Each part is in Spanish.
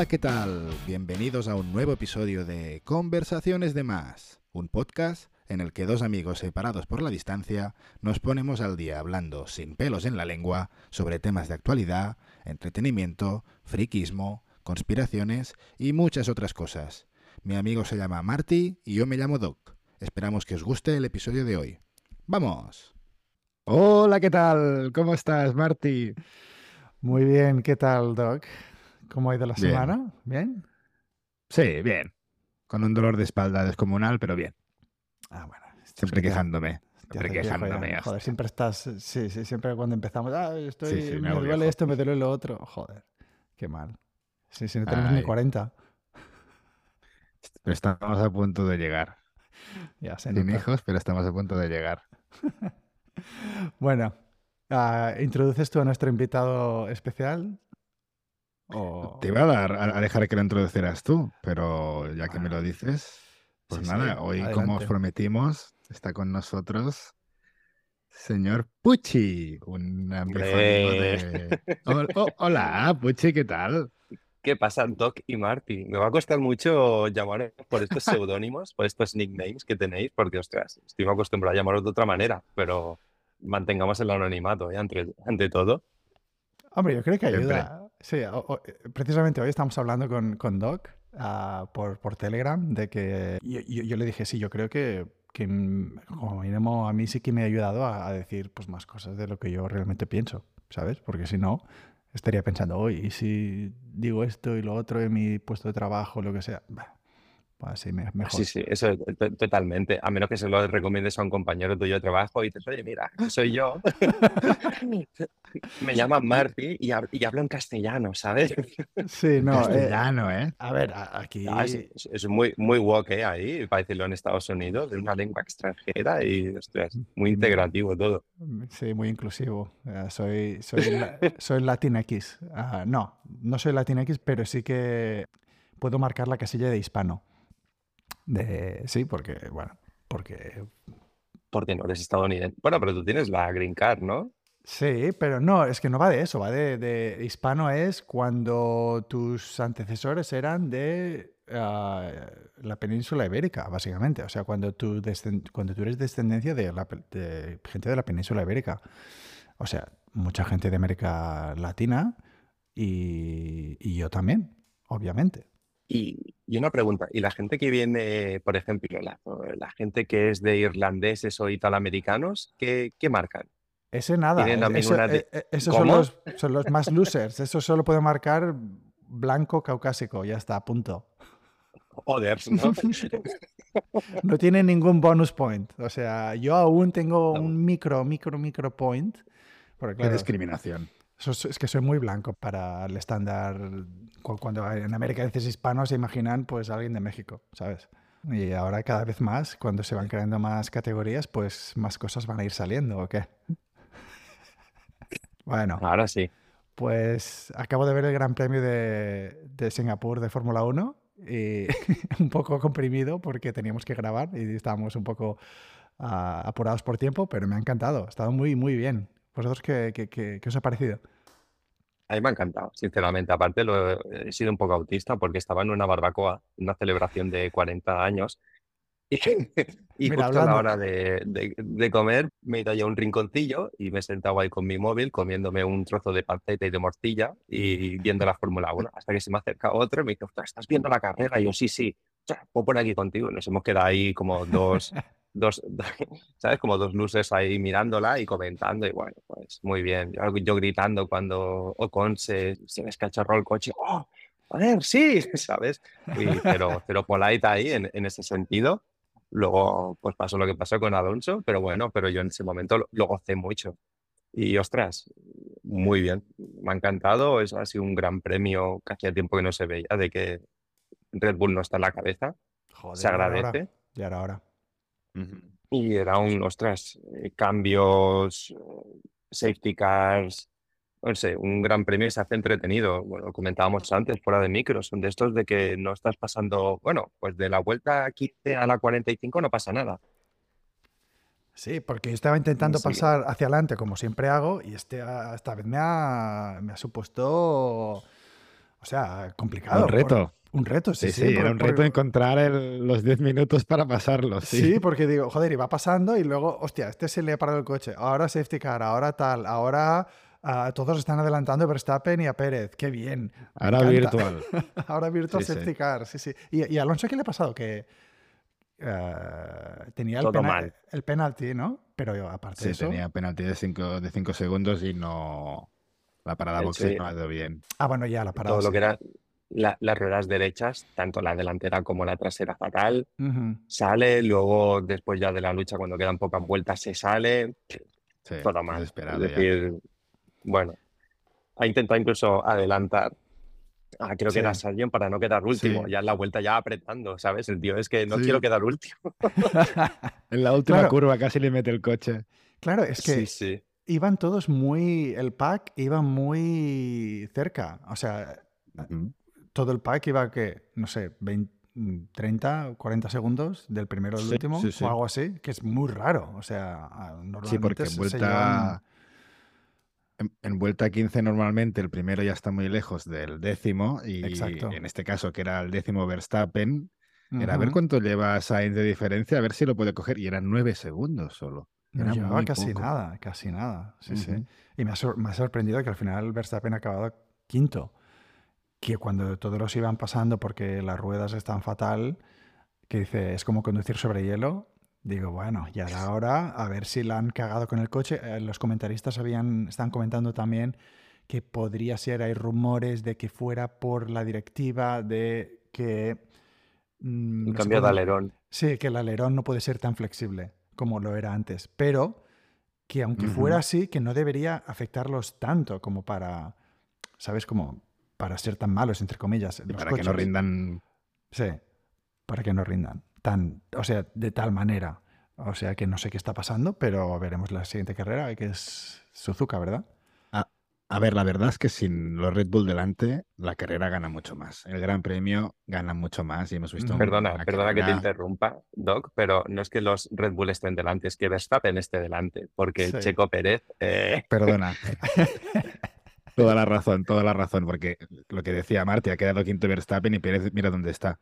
Hola, ¿qué tal? Bienvenidos a un nuevo episodio de Conversaciones de Más, un podcast en el que dos amigos separados por la distancia nos ponemos al día hablando sin pelos en la lengua sobre temas de actualidad, entretenimiento, friquismo, conspiraciones y muchas otras cosas. Mi amigo se llama Marty y yo me llamo Doc. Esperamos que os guste el episodio de hoy. ¡Vamos! Hola, ¿qué tal? ¿Cómo estás, Marty? Muy bien, ¿qué tal, Doc? ¿Cómo ha ido la Bien. semana? ¿Bien? Sí, bien. Con un dolor de espalda descomunal, pero bien. Ah, bueno. Siempre quejándome. Siempre viejo quejándome. Joder, siempre estás. Sí, sí, siempre cuando empezamos. Ah, estoy, Sí, sí, me duele viejo. esto, me duele lo otro. Joder, qué mal. Sí, sí, no tenemos ni Ay. 40. Pero estamos a punto de llegar. Ya se Sin nota. hijos, pero estamos a punto de llegar. Bueno, ah, ¿introduces tú a nuestro invitado especial? O... Te iba a, dar, a dejar que lo introducieras tú, pero ya que me lo dices, pues Sí, sí, nada, hoy como os adelante. prometimos, está con nosotros señor Pucci, un amigo de... Oh, hola, Pucci, ¿qué tal? ¿Qué pasa, Doc y Marty? Me va a costar mucho llamar por estos seudónimos, por estos nicknames que tenéis, porque, ostras, estoy acostumbrado a llamaros de otra manera, pero mantengamos el anonimato, ¿eh? ante, ante todo. Hombre, yo creo que Siempre. Sí, o- o- precisamente hoy estamos hablando con, con Doc ah, por, por Telegram de que yo, yo- yo le dije, sí, yo creo que, que como mínimo a mí sí que me ha ayudado a, a decir pues más cosas de lo que yo realmente pienso, ¿sabes? Porque si no, estaría pensando, oye, ¿y si digo esto y lo otro en mi puesto de trabajo, lo que sea? Bah, así me- mejor. Sí, sí, eso to- totalmente. A menos que se lo recomiendes a un compañero tuyo de trabajo y dices, oye, mira, soy yo. Me llaman Marty y, hab- y hablo en castellano, ¿sabes? Sí, no, eh, Castellano, ¿eh? a ver, aquí... Ah, es, muy, muy woke ¿eh? ahí, para decirlo en Estados Unidos, de una lengua extranjera y, ostras, muy integrativo todo. Sí, muy inclusivo. Eh, soy, soy, la- soy Latinx. Ah, no, no soy Latinx, pero sí que puedo marcar la casilla de hispano. De, sí, porque, bueno, porque... Porque no eres estadounidense. Bueno, pero tú tienes la green card, ¿no? Sí, pero no, es que no va de eso, va de, de hispano es cuando tus antecesores eran de ah, la península ibérica, básicamente. O sea, cuando tú, cuando tú eres descendencia de, la de gente de la península ibérica. O sea, mucha gente de América Latina y, y yo también, obviamente. Y, y una pregunta, ¿y la gente que viene, por ejemplo, la, la gente que es de irlandeses o italoamericanos, qué, qué marcan? Ese nada, también eso- de- eh, eh, esos son los, son los más losers. Eso solo puede marcar blanco caucásico, ya está, punto. Oders, ¿no? No tiene ningún bonus point. O sea, yo aún tengo No. un micro, micro, micro point. Porque Qué discriminación. Es, que soy muy blanco para el estándar. cu- Cuando en América dices hispano, se imaginan pues alguien de México, ¿sabes? Y ahora cada vez más, cuando se van creando más categorías, pues más cosas van a ir saliendo, ¿o qué? Bueno, Ahora sí. pues acabo de ver el Gran Premio de, de Singapur de Fórmula 1 y un poco comprimido porque teníamos que grabar y estábamos un poco ah, apurados por tiempo, pero me ha encantado, ha estado muy, muy bien. ¿Vosotros qué, qué- qué- qué os ha parecido? A mí me ha encantado, sinceramente. Aparte, lo, he sido un poco autista porque estaba en una barbacoa, una celebración de 40 años. Y, y Mira, justo a la hablando- hora de, de- de comer, me he ido ya a un rinconcillo y me he sentado ahí con mi móvil comiéndome un trozo de panceta y de morcilla y viendo la Fórmula 1. Hasta que se me acerca otro y me dice, "Ostras, ¿estás viendo la carrera? Y yo, sí, sí. "Ostras, Puedo por aquí contigo. Nos hemos quedado ahí como dos, dos, ¿sabes? Como dos luces ahí mirándola y comentando. Y bueno, pues muy bien. Yo, yo gritando cuando Ocon se, se descacharró el coche. ¡Oh! Joder, sí, ¿sabes? Y cero, cero polite ahí en, en ese sentido. Luego, pues pasó lo que pasó con Alonso, pero bueno, pero yo en ese momento lo, lo gocé mucho. Y ostras, muy bien, me ha encantado. Eso ha sido un gran premio que hacía tiempo que no se veía, de que Red Bull no está en la cabeza. Joder, Se ya era hora, agradece. Y era un, ostras, eh, cambios, safety cars, no sé, un gran premio y se hace entretenido. Bueno, lo comentábamos antes, fuera de micros, son de estos de que no estás pasando, bueno, pues de la vuelta 15 a la 45 no pasa nada. Sí, porque yo estaba intentando Sí. pasar hacia adelante como siempre hago y este, ah, esta vez me ha, me ha supuesto O sea, complicado. Un reto. Un reto, sí, sí. sí, era un reto encontrar los 10 minutos para pasarlo. Sí. sí, porque digo, joder, iba pasando y luego, hostia, este se le ha parado el coche, ahora safety car, ahora tal, ahora uh, todos están adelantando a Verstappen y a Pérez, qué bien. Ahora virtual. ahora virtual safety car, sí, sí. ¿Y, ¿Y, a Alonso qué le ha pasado? Que uh, tenía el, pena el, penalti, ¿no? Pero aparte de eso... tenía penalti de 5 de cinco segundos y no... La parada boxe no ha ido bien. Ah, bueno, ya la parada. Todo lo que era las ruedas derechas, tanto la delantera como la trasera fatal, sale, luego después ya de la lucha cuando quedan pocas vueltas se sale, todo mal. Es decir, bueno, ha intentado incluso adelantar, ah, creo que era Sargent para no quedar último, ya en la vuelta ya apretando, ¿sabes? El tío es que no quiero quedar último. en la última curva casi le mete el coche. Claro, es que iban todos muy, el pack iba muy cerca, o sea todo el pack iba que, no sé, 20, 30, 40 segundos del primero al último o algo así, que es muy raro. O sea, normalmente sí, porque en vuelta, en, vuelta 15 normalmente el primero ya está muy lejos del décimo y en este caso que era el décimo Verstappen, era a ver cuánto lleva Sainz de diferencia, a ver si lo puede coger y eran 9 segundos solo. No llevaba casi nada, casi nada. Sí, sí. Y me ha, me ha sorprendido que al final Verstappen ha acabado quinto que cuando todos los iban pasando porque las ruedas están fatal, que dice, es como conducir sobre hielo. Digo, bueno, ya era hora a ver si la han cagado con el coche. Eh, los comentaristas habían, están comentando también que podría ser, hay rumores de que fuera por la directiva de que... Mm, cambio de alerón. Sí, que el alerón no puede ser tan flexible como lo era antes, pero que aunque fuera así, que no debería afectarlos tanto como para, ¿sabes? Como para ser tan malos, entre comillas. para que no rindan. Sí, para que no rindan. Tan, o sea, de tal manera. O sea que no sé qué está pasando, pero veremos la siguiente carrera, que es Suzuka, ¿verdad? A, ver, la verdad es que sin los Red Bull delante, la carrera gana mucho más. El Gran Premio gana mucho más y hemos visto. Perdona, perdona que te interrumpa, Doc, pero no es que los Red Bull estén delante, es que Verstappen esté delante, porque Checo Pérez. Eh, perdona. Toda la razón, toda la razón, porque lo que decía Marti, ha quedado quinto Verstappen y Pérez mira dónde está.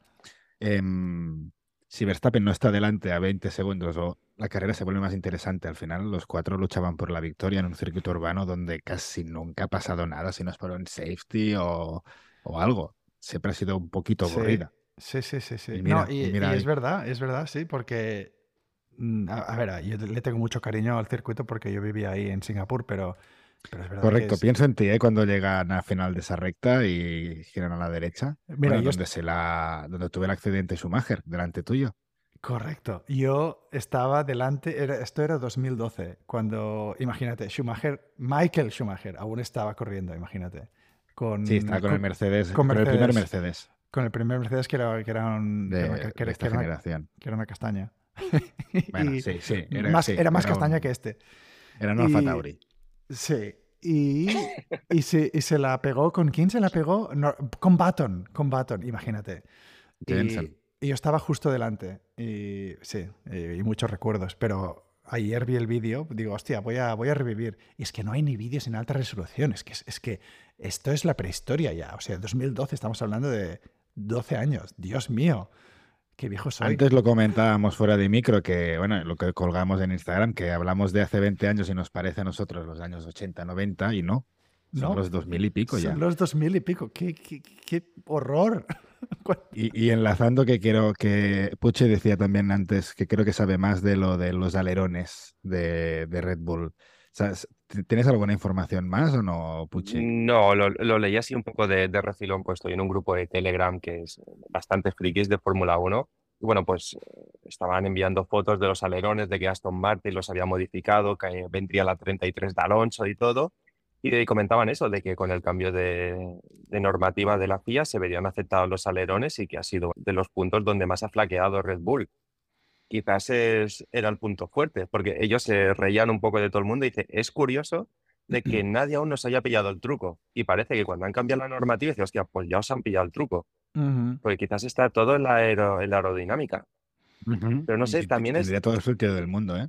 Em, si Verstappen no está delante a 20 segundos o la carrera se vuelve más interesante, al final los cuatro luchaban por la victoria en un circuito urbano donde casi nunca ha pasado nada, si no es por un safety o, algo. Siempre ha sido un poquito aburrida. Sí, sí, sí, sí. Y, es verdad, es verdad, sí, porque mm, a, ver, yo le tengo mucho cariño al circuito porque yo vivía ahí en Singapur, pero Correcto, pienso en ti ¿eh? cuando llegan a final de esa recta y giran a la derecha. Mira, donde, se la, donde tuve el accidente Schumacher, delante tuyo. Correcto. Yo estaba delante, esto era 2012, cuando, imagínate, Schumacher, Michael Schumacher, aún estaba corriendo, imagínate. Con, sí, estaba con, el Mercedes, con, el primer Mercedes. Con el primer Mercedes que era, que era, un, de, esta generación. que era una castaña. Bueno, sí, sí. Era más, era más castaña que este. Era una Alfa Tauri. Sí. Y, y, se, y, se, la pegó, ¿con quién se la pegó? con Baton, con Baton, imagínate. Y, yo estaba justo delante. Y sí, y, muchos recuerdos. Pero ayer vi el vídeo, digo, hostia, voy a, voy a revivir. Y es que no hay ni vídeos en alta resolución. Es que, es que esto es la prehistoria ya. O sea, 2012 estamos hablando de 12 años. Dios mío. Qué viejo soy. Antes lo comentábamos fuera de micro, que bueno, lo que colgamos en Instagram, que hablamos de hace 20 años y nos parece a nosotros los años 80, 90 y no. Son los 2000 y pico ya. Son los 2000 y pico. ¡Qué, qué, horror! y, enlazando que quiero que Puche decía también antes que creo que sabe más de lo de los alerones de, de Red Bull. ¿Tienes alguna información más o no, Puchi? No, lo, leí así un poco de, de, refilón, pues estoy en un grupo de Telegram que es bastante frikis de Fórmula 1. Y bueno, pues estaban enviando fotos de los alerones de que Aston Martin los había modificado, que vendría la 33 de Alonso y todo. Y comentaban eso, de que con el cambio de, de, normativa de la FIA se verían aceptados los alerones y que ha sido de los puntos donde más ha flaqueado Red Bull quizás es, era el punto fuerte, porque ellos se reían un poco de todo el mundo y dice, es curioso de que nadie aún nos haya pillado el truco. Y parece que cuando han cambiado la normativa, dice, hostia, pues ya os han pillado el truco. Porque quizás está todo en la, aerodinámica. Pero no sé, también es... Tendría todo el sentido del mundo, ¿eh?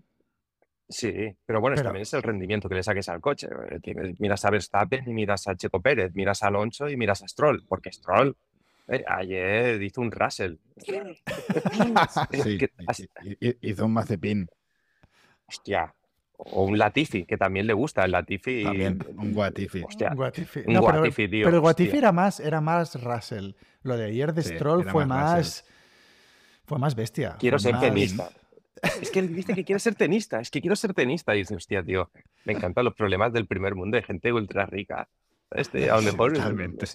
Sí, pero bueno, Pero- también es el rendimiento que le saques al coche. Eh, Miras a Verstappen y miras a Checo Pérez, miras a Alonso y miras a Stroll, porque Stroll ayer hizo un Russell. Sí, hizo un mazepin Hostia. O un Latifi, que también le gusta el Latifi. también, un Guatifi. Hostia, Un Guatifi. un No, pero, Guatifi, tío, pero el Guatifi hostia. era más, era más Russell. Lo de ayer de Sí, Stroll fue más más. Fue más bestia. Quiero ser más- tenista. Es que él dice que quiere ser tenista, es que quiero ser tenista. Y dice, hostia, tío, me encantan los problemas del primer mundo de gente ultra rica. Este, a lo mejor. Totalmente.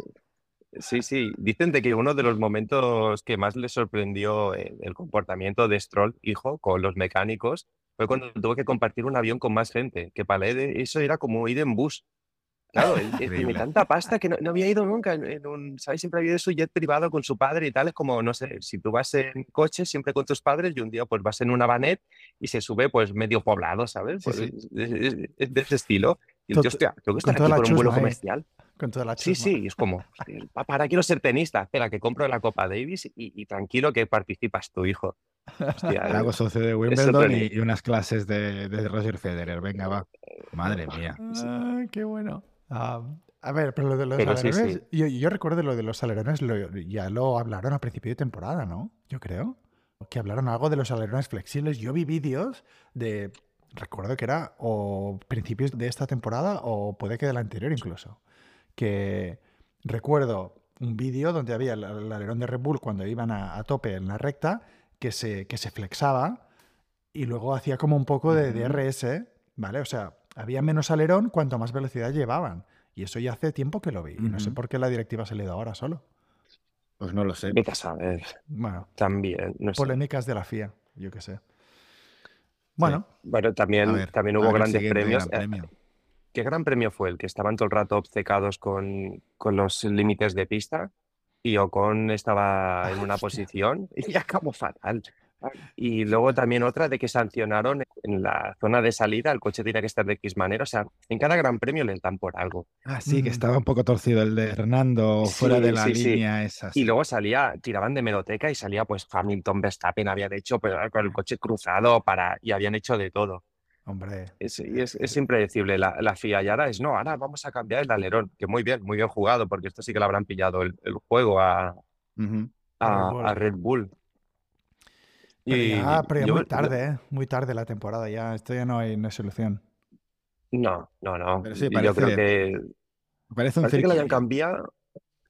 Sí, sí. Dicen de que uno de los momentos que más le sorprendió eh, el comportamiento de Stroll, hijo, con los mecánicos, fue cuando tuvo que compartir un avión con más gente. Que para él eso era como ir en bus. Claro, él, él tiene tanta pasta que no, no había ido nunca en, en un, ¿sabes? Siempre había ido su jet privado con su padre y tal. Es como, no sé, si tú vas en coche siempre con tus padres y un día pues vas en una vanet y se sube pues medio poblado, ¿sabes? Pues, sí. es, es- es de ese estilo. Y tío, hostia, tengo que estar aquí por un vuelo chusma ahí. Con toda la Sí, chusma. sí, es como, ahora quiero ser tenista. Espera, que compro la Copa Davis y, y tranquilo que participas tu hijo. Hostia, hago socio de Wimbledon y, y unas clases de, de Roger Federer. Venga, va. Madre mía. Ah, qué bueno. Ah, a ver, pero lo de los Pero sí, alerones, sí. Yo, yo recuerdo lo de los alerones, lo- ya lo hablaron a principio de temporada, ¿no? Yo creo. Que hablaron algo de los alerones flexibles. Yo vi vídeos de, recuerdo que era o principios de esta temporada o puede que de la anterior incluso. Que recuerdo un vídeo donde había el, el alerón de Red Bull cuando iban a, a tope en la recta, que se, que se flexaba y luego hacía como un poco de. DRS, ¿vale? O sea, había menos alerón cuanto más velocidad llevaban. Y eso ya hace tiempo que lo vi. Y no sé por qué la directiva ha salido ahora solo. Pues no lo sé. Vete a saber. Bueno, También, no sé. polémicas de la FIA, yo qué sé. Bueno, Bueno, también, ver, también hubo grandes premios. gran Eh, premio. ¿Qué gran premio fue el que estaban todo el rato obcecados con, con los límites de pista? Y Ocon estaba en una posición y acabó fatal. Y luego también otra de que sancionaron en la zona de salida, el coche tenía que estar de X manera. O sea, en cada gran premio les dan por algo. Ah, sí, que Mm. estaba un poco torcido el de Hernando, fuera de la sí, sí. línea esa. Y luego salía, tiraban de meroteca y salía pues Hamilton, Verstappen, habían hecho pues, con el coche cruzado para, y habían hecho de todo. Hombre, Es, es, es impredecible. La, la FIA y ahora es, no, ahora vamos a cambiar el alerón. Que muy bien, muy bien jugado, porque esto sí que le habrán pillado el, el juego a, a, Red Bull. a Red Bull. pero Y ya, pero ya yo- muy tarde, ¿eh? Muy tarde la temporada ya. Esto ya no hay, no hay solución. No, no, no. Pero sí, Y yo creo parece- que Parece un parece que lo hayan cambiado.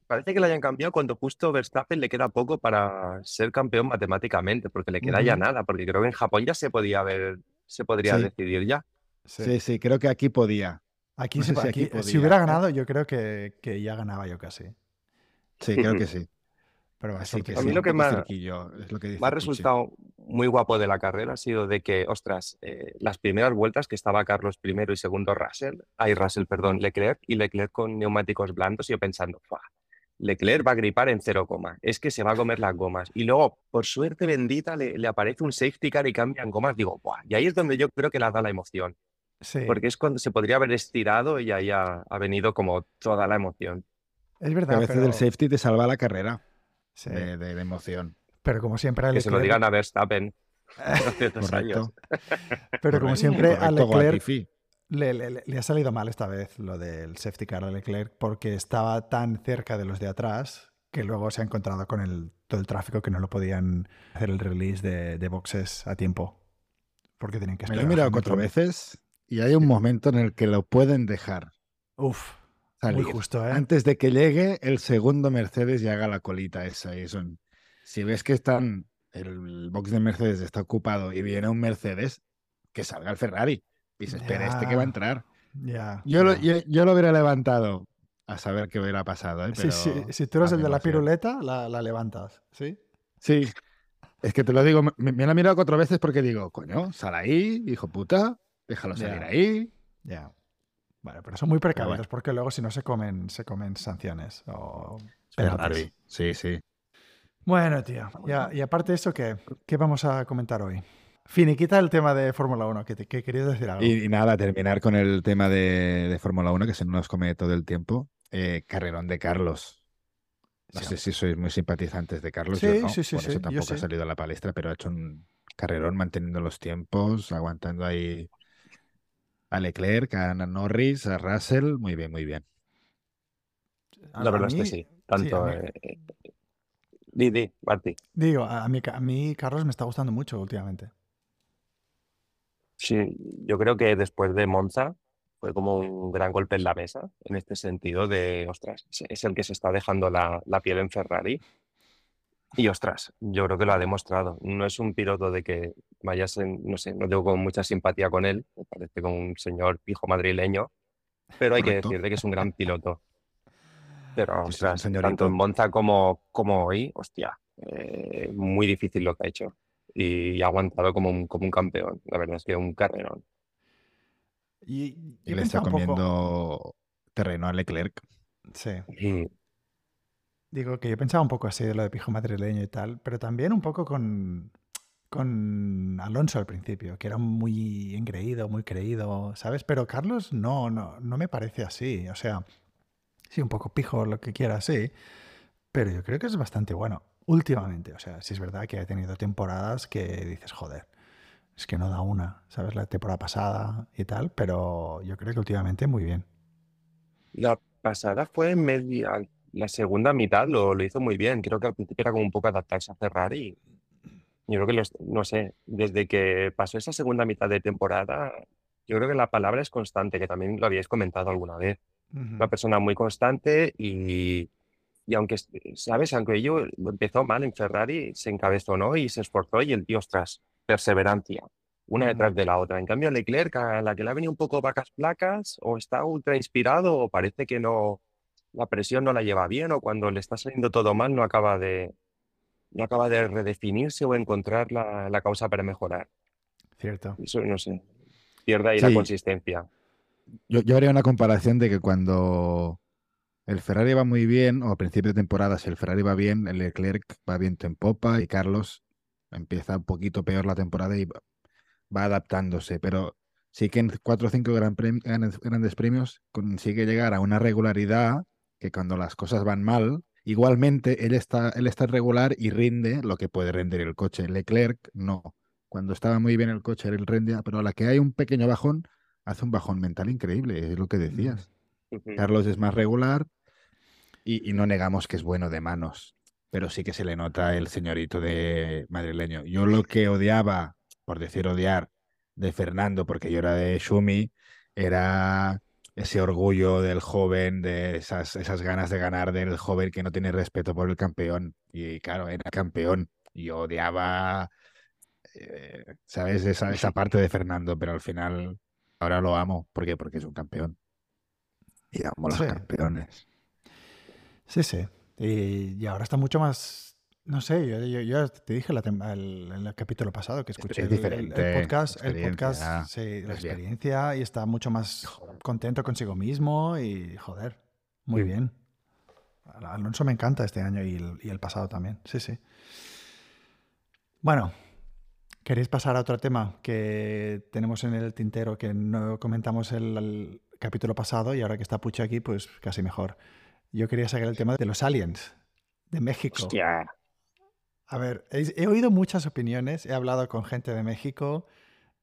Parece que lo hayan cambiado cuando justo Verstappen le queda poco para ser campeón matemáticamente, porque le queda ya nada, porque creo que en Japón ya se podía ver, se podría Sí. decidir ya. Sí. Sí, sí, creo que aquí podía. Aquí, No se- sé si aquí- aquí si podía. hubiera ganado, yo creo que, que ya ganaba yo casi. Sí, creo que sí. Pero Así que A mí un lo que más- cirquillo, es lo que dice Me ha resultado muy guapo de la carrera ha sido de que, ostras, eh, las primeras vueltas que estaba Carlos primero y segundo Russell, ay Russell, perdón, Leclerc y Leclerc con neumáticos blandos y yo pensando, "Fua, Leclerc va a gripar en cero coma, es que se va a comer las gomas. Y luego, por suerte bendita, le, le aparece un safety car y cambian gomas. Digo, Buah, y ahí es donde yo creo que le da la emoción, Sí, porque es cuando se podría haber estirado y ahí ha, ha venido como toda la emoción. es verdad, a veces pero, el safety te salva la carrera sí, de, de- de emoción. pero como siempre a Que se lo Leclerc, digan a Verstappen años. Correcto. pero como correcto, siempre a Leclerc Guatifi. Le, le- le ha salido mal esta vez lo del safety car a Leclerc porque estaba tan cerca de los de atrás que luego se ha encontrado con el, todo el tráfico que no lo podían hacer el release de, de boxes a tiempo. Porque tenían que Me esperar. lo he mirado cuatro veces y hay un momento en el que lo pueden dejar Uf, salir. muy justo, ¿eh? Antes de que llegue el segundo Mercedes y haga la colita esa. Y son, si ves que están, el box de Mercedes está ocupado y viene un Mercedes, que salga el Ferrari y se espera este que va a entrar. Ya. Yo lo, yo, yo lo hubiera levantado a saber qué hubiera pasado. ¿eh? Sí, sí, Pero si tú eres el de la piruleta, la, la levantas, ¿sí? Sí, es que te lo digo, me, me lo he mirado cuatro veces porque digo, coño, sal ahí, hijo puta, déjalo salir ahí. Ya. Bueno, pero son muy precavidos bueno. porque luego si no se comen, se comen sanciones o penaltis. Sí, sí. Bueno, tío. Y aparte de eso, ¿qué, ¿qué vamos a comentar hoy? Finiquita el tema de Fórmula 1, que, te- que querías decir algo. Y, y nada, terminar con el tema de, de Fórmula 1, que se nos come todo el tiempo. Eh, carrerón de Carlos. No Sí, sé si sois muy simpatizantes de Carlos. Sí, yo no, sí, sí, por sí, eso tampoco ha sí. salido a la palestra, pero ha hecho un carrerón manteniendo los tiempos, aguantando ahí a Leclerc, a Norris, a Russell, muy bien, muy bien. La verdad es que sí. Tanto. mí- eh, eh, di, di, Martí. Digo, a mí, a mí Carlos me está gustando mucho últimamente. Sí, yo creo que después de Monza fue como un gran golpe en la mesa, en este sentido de, ostras, es- el que se está dejando la, la piel en Ferrari. Y ostras, yo creo que lo ha demostrado. No es un piloto de que vayas en, no sé, no tengo como mucha simpatía con él, me parece como un señor pijo madrileño, pero hay Correcto. que decirle que es un gran piloto. Pero ostras, tanto en Monza como, como hoy, hostia, eh, muy difícil lo que ha hecho. Y ha aguantado como un, como un campeón. La verdad es que un carrerón. Y le está poco- comiendo terreno a Leclerc. Sí. Digo que yo pensaba un poco así de lo de pijo madrileño y tal, pero también un poco con, con Alonso al principio, que era muy engreído, muy creído, ¿sabes? Pero Carlos no, no, no me parece así. O sea, sí, un poco pijo, lo que quiera, sí, pero yo creo que es bastante bueno últimamente. O sea, sí es verdad que ha tenido temporadas que dices, joder, es que no da una, ¿sabes? La temporada pasada y tal, pero yo creo que últimamente muy bien. La pasada fue media, la segunda mitad lo, lo hizo muy bien. Creo que al principio era como un poco adaptarse a Ferrari. Yo creo que, los, no sé, desde que pasó esa segunda mitad de temporada, yo creo que la palabra es constante, que también lo habíais comentado alguna vez. Ujú. Una persona muy constante y, y aunque, ¿sabes? Aunque yo empezó mal en Ferrari, se encabezonó y se esforzó y el tío, ostras, perseverancia, una detrás de la otra. En cambio, Leclerc, a la que le ha venido un poco vacas placas, o está ultra inspirado, o parece que no, la presión no la lleva bien, o cuando le está saliendo todo mal, no acaba de, no acaba de redefinirse o encontrar la, la causa para mejorar. Cierto. Eso no sé. Pierde ahí la Sí. consistencia. Yo, yo haría una comparación de que cuando el Ferrari va muy bien, o a principio de temporada, si el Ferrari va bien, el Leclerc va viento en popa y Carlos empieza un poquito peor la temporada y va adaptándose. Pero sí que en cuatro o cinco grandes, premios consigue llegar a una regularidad que cuando las cosas van mal, igualmente él está, él está regular y rinde lo que puede rendir el coche. Leclerc no. Cuando estaba muy bien el coche, él rendía, pero a la que hay un pequeño bajón, hace un bajón mental increíble, es lo que decías. Carlos es más regular y, y no negamos que es bueno de manos, pero sí que se le nota el señorito de madrileño. Yo lo que odiaba, por decir odiar, de Fernando, porque yo era de Shumi, era ese orgullo del joven, de esas, esas ganas de ganar del joven que no tiene respeto por el campeón. Y claro, era campeón. Y yo odiaba, eh, ¿sabes? Esa, esa parte de Fernando, pero al final ahora lo amo. ¿Por qué? Porque es un campeón. Y amo a los Sí. campeones. Sí, sí. Y, y ahora está mucho más. No sé, yo, yo- yo te dije la tem- el- en el capítulo pasado que escuché Es el, el- podcast, el podcast, sí, la bien. experiencia y está mucho más contento consigo mismo y joder, muy Mm. bien. Al- Alonso me encanta este año y el, y el pasado también, sí, sí. Bueno, ¿queréis pasar a otro tema que tenemos en el tintero que no comentamos el, el capítulo pasado y ahora que está Pucho aquí, pues casi mejor? Yo quería sacar el tema de los aliens de México. Hostia. A ver, he, he oído muchas opiniones, he hablado con gente de México,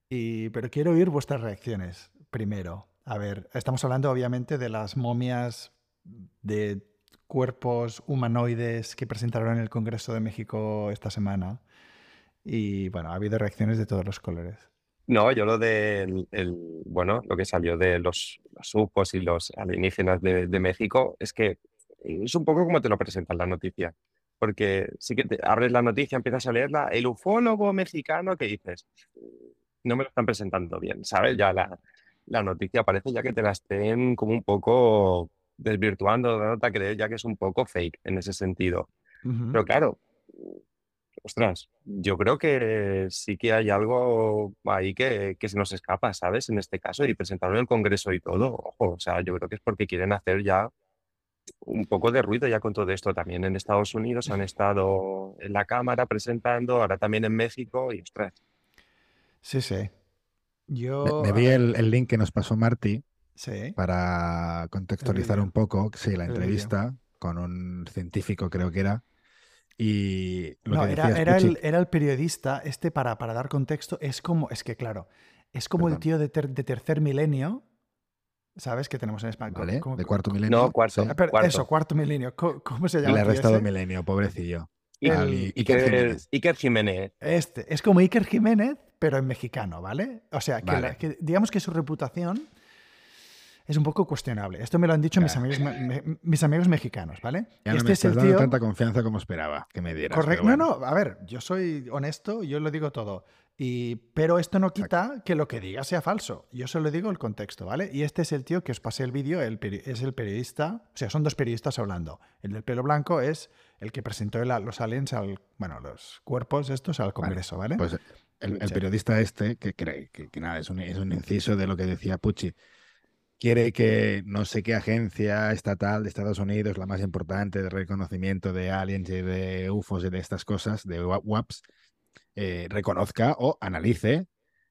y, pero quiero oír vuestras reacciones primero. A ver, estamos hablando obviamente de las momias de cuerpos humanoides que presentaron en el Congreso de México esta semana. Y bueno, ha habido reacciones de todos los colores. No, yo lo del, el, bueno, lo que salió de los, los UFOs y los alienígenas de, de México es que es un poco como te lo presentan la noticia. Porque sí que te abres la noticia, empiezas a leerla, el ufólogo mexicano que dices, no me lo están presentando bien, ¿sabes? Ya la, la noticia parece ya que te la estén como un poco desvirtuando, dándote a creer ya que es un poco fake en ese sentido. Ujú. Pero claro, ostras, yo creo que sí que hay algo ahí que, que se nos escapa, ¿sabes? En este caso, y presentaron en el Congreso y todo, ojo, o sea, yo creo que es porque quieren hacer ya un poco de ruido ya con todo esto. También en Estados Unidos han estado en la Cámara presentando, ahora también en México, y ostras, Sí, sí. Me, Yo... me a vi el, el link que nos pasó Marty Sí. para contextualizar un poco, sí, la El entrevista con un científico creo que era. Y lo No, que era, decías, era, el, era el periodista, este para, para dar contexto, es como, es que claro, Es como el Perdón. tío de, ter- de tercer milenio, ¿sabes? Que tenemos en España. ¿Vale? ¿Cómo- De cuarto milenio. No, cuarto. Sí. Ah, pero cuarto. Eso, cuarto milenio. Co- ¿Cómo se Le llama? ha el tío restado ese? milenio, pobrecillo. Y- Al Iker, Iker Jiménez. Iker Jiménez. Este, es como Iker Jiménez, pero en mexicano, ¿vale? O sea, que, Vale. la- que digamos que su reputación es un poco cuestionable. Esto me lo han dicho mis, amigos, me- mis amigos mexicanos, ¿vale? Ya no este me es el dando tío... tanta confianza como esperaba que me dieras. Correcto. No, no, a ver, yo soy honesto, yo lo digo todo. Y, pero esto no quita que lo que diga sea falso. Yo solo digo el contexto, ¿vale? Y este es el tío que os pasé el vídeo, el peri- es el periodista, o sea, son dos periodistas hablando. El del pelo blanco es el que presentó los aliens al, bueno, los cuerpos estos al Congreso, ¿vale? Pues el, el Sí. periodista este, que cree que, que nada, es un, es un inciso de lo que decía Pucci, quiere que no sé qué agencia estatal de Estados Unidos, la más importante de reconocimiento de aliens y de UFOs y de estas cosas, de wa- WAPs, eh, reconozca o analice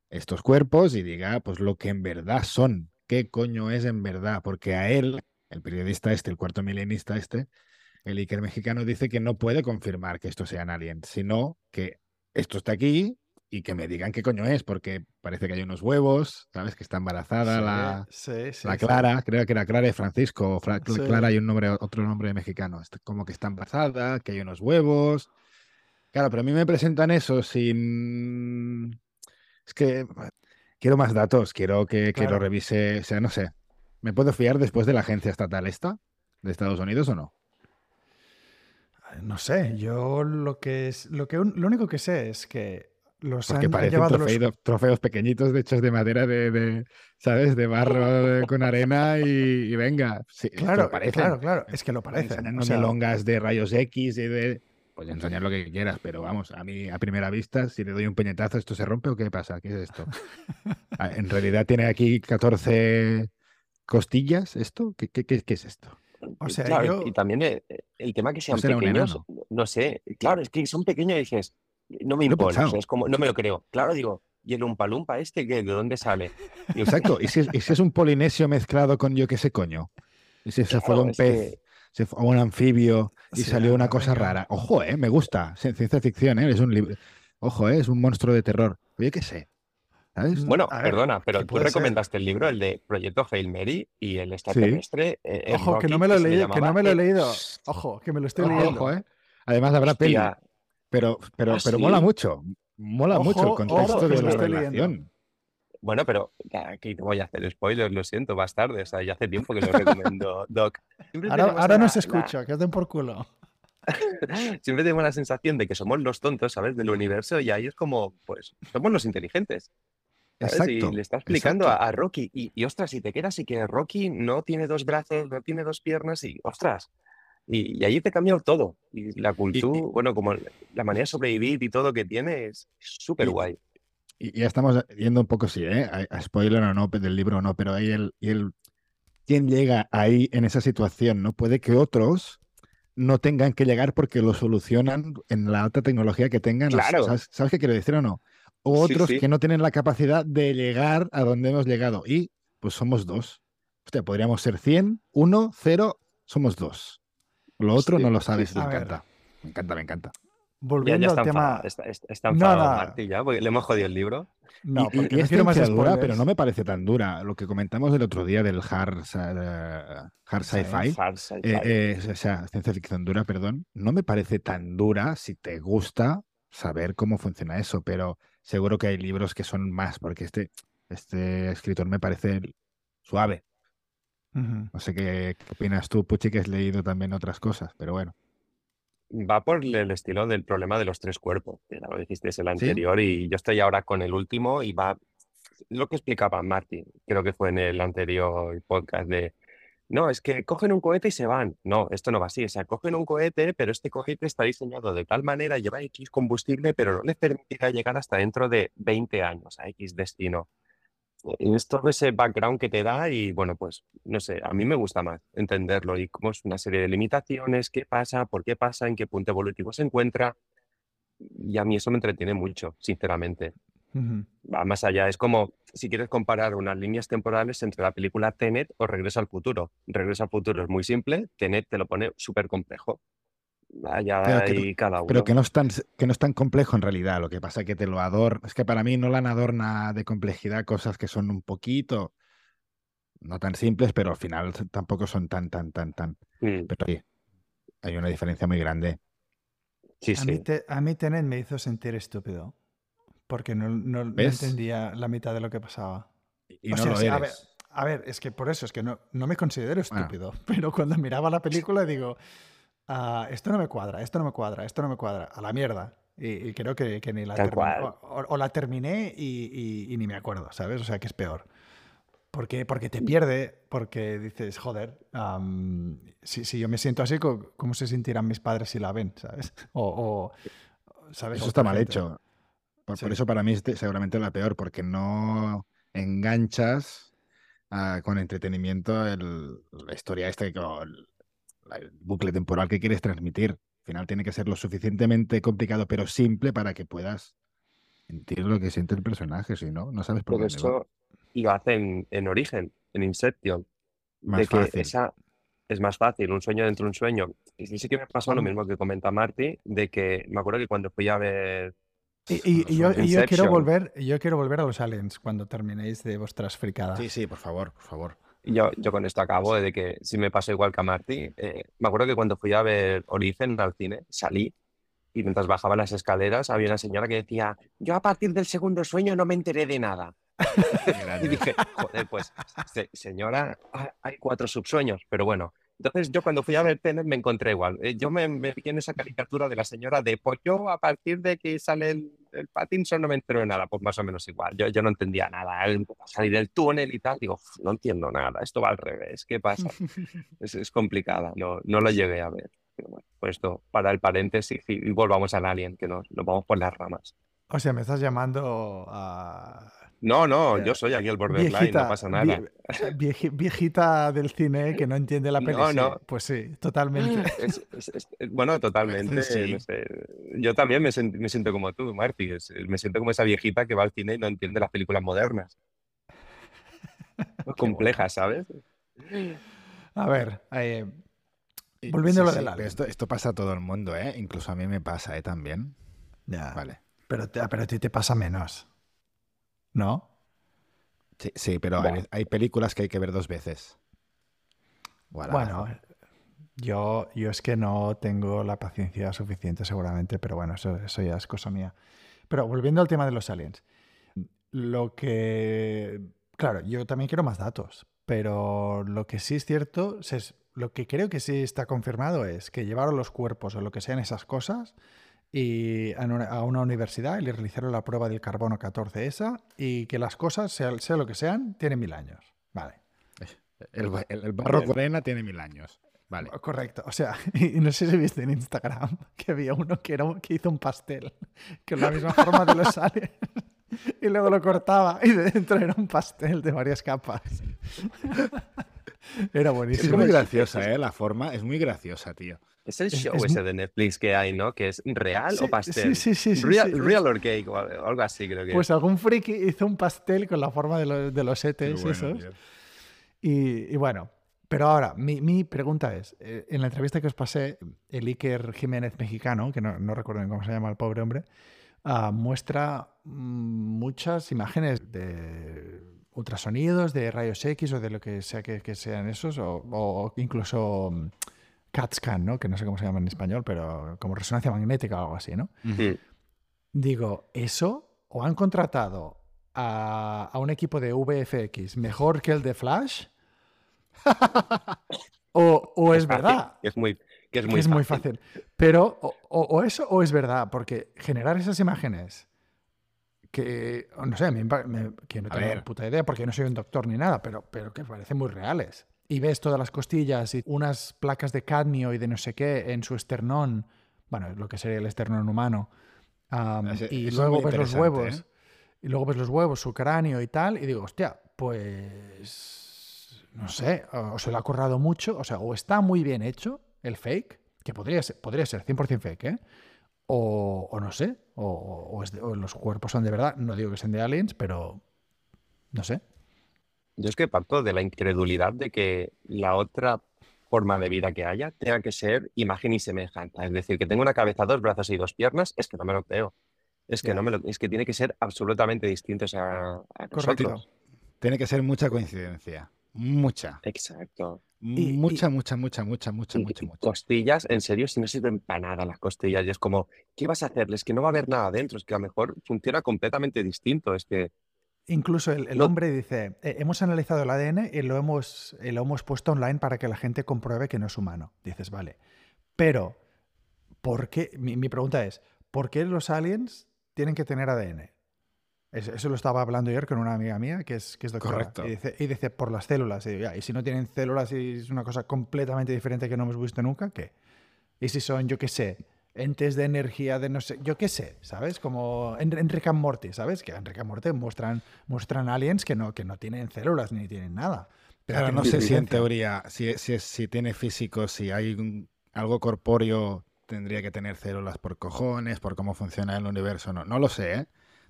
estos cuerpos y diga pues lo que en verdad son, qué coño es en verdad, porque a él, el periodista este, el cuarto milenista este, el Iker mexicano dice que no puede confirmar que estos sean aliens, sino que esto está aquí y que me digan qué coño es, porque parece que hay unos huevos, ¿sabes? Que está embarazada Sí, la, sí, sí, la. Clara, creo que era Clara de Francisco, Fra-. Clara hay un nombre, otro nombre mexicano, como que está embarazada, que hay unos huevos. Claro, pero a mí me presentan eso sin... Es que quiero más datos, quiero que, que lo revise, o sea, no sé. ¿Me puedo fiar después de la agencia estatal esta de Estados Unidos o no? No sé, yo lo que es, lo que un- lo único que sé es que los Porque han, parecen los- trofeido- trofeos pequeñitos de hechos de madera de, de, ¿sabes? De barro de- con arena y, y venga. Sí, es que lo Claro, claro, claro, es que lo parece. Enseñando o sea, milongas de rayos X y de. Pues enseñar lo que quieras, pero vamos, a mí a primera vista, si le doy un puñetazo, ¿esto se rompe o qué pasa? ¿Qué es esto? Ah, En realidad tiene aquí 14 costillas, ¿esto? ¿Qué, qué, qué- qué es esto? O sea, Claro, yo- y también el, el tema que sean pequeños, no sé, claro, es que son pequeños y dices, no me impone, o sea, pensado. es como, no me lo creo. Claro, digo, ¿y el Umpalumpa este qué? ¿De dónde sale? Exacto, ¿y si, es- y si es un polinesio mezclado con yo qué sé coño? ¿Y si se fue Claro, un es pez? que- se fue a un anfibio y Sí, salió una cosa rara. Ojo, eh, me gusta. ci- Ciencia ficción, eh, es un libro. Ojo, eh, es un monstruo de terror. Oye, qué sé. ¿Sabes? Mm, Bueno, ver, perdona, pero que tú ser. recomendaste el libro, el de Proyecto Hail Mary y el extraterrestre. eh, el Ojo, que no me lo he leído, que no llamaba, me lo he leído. Ojo, que me lo estoy Ojo, leyendo. ojo, eh. Además habrá peli, hostia, pero, pero, ¿Ah, pero sí? mola mucho. Mola Ojo, mucho el ojo, contexto que de la leyendo. relación. Bueno, pero aquí te voy a hacer spoilers, lo siento, más tarde. O sea, ya hace tiempo que lo recomiendo, Doc. Siempre Ahora, ahora no la- se la- escucha, que os den por culo. Siempre tengo la sensación de que somos los tontos, ¿sabes? Del universo y ahí es como, pues, somos los inteligentes. ¿sabes? Exacto. Y le está explicando a, a Rocky. Y, y, ostras, si te quedas y que Rocky no tiene dos brazos, no tiene dos piernas y, ostras. Y, y ahí te cambia todo. Y la cultura, bueno, como la manera de sobrevivir y todo que tiene es súper guay. Y ya estamos yendo un poco, sí, ¿eh? A, a spoiler o no, del libro o no, pero ahí el, y el. ¿Quién llega ahí en esa situación? ¿No? Puede que otros no tengan que llegar porque lo solucionan en la alta tecnología que tengan. Claro. ¿Sabes, sabes qué quiero decir o no? O Sí, otros sí. que no tienen la capacidad de llegar a donde hemos llegado. Y pues somos dos. Hostia, podríamos ser 100, 1, 0, somos dos. Lo otro Sí, no lo sabes. Me encanta. Me encanta, me encanta. Ya, Volviendo ya está al tema. está, está- está No, enfadado no. Martí ya, porque le hemos jodido el libro. No, y, y- porque y no quiero más dura, pero no me parece tan dura. Lo que comentamos el otro día del hard, hard Sí, sci-fi, Hard sci-fi. eh, eh, o sea, ciencia ficción dura, perdón, no me parece tan dura si te gusta saber cómo funciona eso, pero seguro que hay libros que son más, porque este, este escritor me parece suave. No sé qué, qué opinas tú, Puchi, que has leído también otras cosas, pero bueno. Va por el estilo del problema de los tres cuerpos, que ya lo dijiste el anterior, y yo estoy ahora con el último y va lo que explicaba Marty, creo que fue en el anterior podcast de, no, es que cogen un cohete y se van. No, esto no va así, o sea, cogen un cohete, pero este cohete está diseñado de tal manera, lleva X combustible, pero no les permitirá llegar hasta dentro de 20 años a X destino. Es todo ese background que te da y bueno, pues no sé, a mí me gusta más entenderlo y cómo es una serie de limitaciones, qué pasa, por qué pasa, en qué punto evolutivo se encuentra. Y a mí eso me entretiene mucho, sinceramente. Va más allá, es como si quieres comparar unas líneas temporales entre la película Tenet o Regreso al futuro. Regreso al futuro es muy simple, Tenet te lo pone súper complejo. Allá Pero que- y cada uno. Pero que no, es tan, que no es tan complejo en realidad. Lo que pasa es que te lo adorna. Es que para mí no la adorna de complejidad cosas que son un poquito, no tan simples, pero al final tampoco son tan, tan, tan, tan. Mm, Pero oye, hay una diferencia muy grande. sí, A mí, sí. te- a mí Tenet me hizo sentir estúpido. Porque no, no- entendía la mitad de lo que pasaba. Y O no sea, lo sí, eres. a ver, a ver, es que por eso, es que no, no me considero Bueno. estúpido. Pero cuando miraba la película digo, "Ah, esto no me cuadra, esto no me cuadra, esto no me cuadra, a la mierda. Y, y creo que, que ni la Tal terminé. cual. O, o- o la terminé y, y- y ni me acuerdo, ¿sabes? O sea, que es peor. Porque, porque te pierde, porque dices, joder, am, si, si yo me siento así, ¿cómo se sentirán mis padres si la ven, ¿sabes? O, o, ¿sabes? Eso está mal gente. hecho. Por, por Sí. eso para mí es seguramente la peor, porque no enganchas ah, con entretenimiento el- la historia esta, que- o el, bucle temporal que quieres transmitir. Al final tiene que ser lo suficientemente complicado, pero simple para que puedas sentir lo que siente el personaje, si no, no sabes por Pero va. eso lo hacen en Origen, en Inception. Más de que fácil. esa es más fácil, un sueño dentro de un sueño. Y sí, sí que me pasó lo mismo que comenta Marty, de que me acuerdo que cuando fui a ver Y, y- y yo, y yo quiero volver, yo quiero volver a los aliens cuando terminéis de vuestras fricadas. Sí, sí, por favor, por favor. Yo, yo con esto acabo de que si me pasó igual que a Marty. eh, me acuerdo que cuando fui a ver Origen al cine, salí y mientras bajaba las escaleras había una señora que decía, yo a partir del segundo sueño no me enteré de nada. Y dije, joder, pues se- señora, ha- hay cuatro subsueños, pero bueno. Entonces yo cuando fui a ver Tenet me encontré igual. Eh, Yo me, me vi en esa caricatura de la señora de, pues yo a partir de que sale el, el Pattinson no me entero de nada, pues más o menos igual. Yo, yo no entendía nada. A salir del túnel y tal, digo, "Uf, no entiendo nada, esto va al revés, ¿qué pasa? Es, es complicada, no, no lo llegué a ver. Pero bueno, pues esto, para el paréntesis y, y volvamos al Alien, que nos, nos vamos por las ramas. O sea, me estás llamando a No, no, Eh, yo soy aquí el borderline, viejita, no pasa nada. vie- vieji- viejita del cine que no entiende la peli. No, sí. no. Pues sí, totalmente. Es- es- es- es- bueno, totalmente. Sí. no sé. Yo también me, sent- me siento como tú, Marty. es- Me siento como esa viejita que va al cine y no entiende las películas modernas. Complejas, ¿sabes? A ver, eh, Volviendo a lo sí, del alien. esto, esto pasa a todo el mundo, ¿eh? Incluso a mí me pasa, ¿eh? También. ya, Vale. Pero, te- pero a ti te pasa menos. ¿No? Sí, sí, pero hay, hay películas que hay que ver dos veces. Bueno, yo, yo es que no tengo la paciencia suficiente seguramente, pero bueno, eso, eso ya es cosa mía. Pero volviendo al tema de los aliens, lo que... Claro, yo también quiero más datos, pero lo que sí es cierto, es- lo que creo que sí está confirmado es que llevaron los cuerpos o lo que sean esas cosas y a una, universidad y le realizaron la prueba del carbono 14 esa y que las cosas, sea, sea lo que sean, tienen mil años. Vale. El, ba- el- el barro Corena tiene mil años. Vale. Correcto. O sea, y no sé si viste en Instagram que había uno que, era, que hizo un pastel con la misma forma de los aliens y luego lo cortaba y de dentro era un pastel de varias capas. Era Es buenísimo. muy graciosa, ¿eh? La forma es muy graciosa, tío. Es el show es ese de Netflix que hay, ¿no? Que es real Sí, o pastel. sí, sí, sí, sí, real, sí. real or cake o algo así, creo que Pues es. algún friki hizo un pastel con la forma de, los- de los bueno, esos. Y, y bueno, pero ahora, mi, mi pregunta es, eh, en la entrevista que os pasé, el Iker Jiménez mexicano, que no, no recuerdo cómo se llama el pobre hombre, ah, muestra mm, muchas imágenes de ultrasonidos, de rayos X o de lo que sea que, que sean esos, o, o incluso mm, CAT scan, ¿no? que no sé cómo se llama en español, pero como resonancia magnética o algo así, ¿no? Digo, ¿eso? ¿O han contratado a, a un equipo de VFX mejor que el de Flash? ¿O, o es fácil, verdad? es muy, que es que muy es muy fácil. Pero, o, o- o eso o es verdad, porque generar esas imágenes que, no sé, a mí me me- que no A tengo ver. puta idea porque no soy un doctor ni nada, pero, pero que parecen muy reales. Y ves todas las costillas y unas placas de cadmio y de no sé qué en su esternón, bueno, lo que sería el esternón humano. y es luego ves los huevos. ¿eh? Y luego ves los huevos, su cráneo y tal, y digo, hostia, pues no sé, o se lo ha currado mucho, o sea, o está muy bien hecho el fake, que podría ser, podría ser 100% fake, ¿eh? O, o no sé, o, o es de- o los cuerpos son de verdad, no digo que sean de aliens, pero no sé. Yo es que parto de la incredulidad de que la otra forma de vida que haya tenga que ser imagen y semejanza. Es decir, que tenga una cabeza, dos brazos y dos piernas, es que no me lo creo. Es que no me lo, es que tiene que ser absolutamente distinto a, a Correcto. nosotros. Tiene que ser mucha coincidencia. Mucha. Exacto. Y- mucha, mucha, mucha, mucha, mucha, Y- mucha, mucha. Costillas, en serio, si no sirven para nada las costillas. Y es como, ¿qué vas a hacerles? Que no va a haber nada dentro. Es que a lo mejor funciona completamente distinto. Es que Incluso el, el No- hombre dice, "Eh, hemos analizado el ADN y lo hemos, y lo hemos puesto online para que la gente compruebe que no es humano. Dices, vale. Pero, ¿por qué? Mi, mi pregunta es, ¿por qué los aliens tienen que tener ADN? Es- Eso lo estaba hablando ayer con una amiga mía que es, que es doctora. Correcto. Y dice, y dice, por las células. Y, digo, "Ya, y si no tienen células y es una cosa completamente diferente que no hemos visto nunca, ¿qué? Y si son, yo qué sé, entes de energía de no sé, yo qué sé, ¿sabes? Como en, en Rick and Morty, ¿sabes? Que en Rick and Morty muestran, muestran aliens que no, que no tienen células ni tienen nada. Pero Claro, no sé si en teoría, si, si, si tiene físico, si hay un- algo corpóreo, tendría que tener células por cojones, por cómo funciona el universo. No, no lo sé, ¿eh?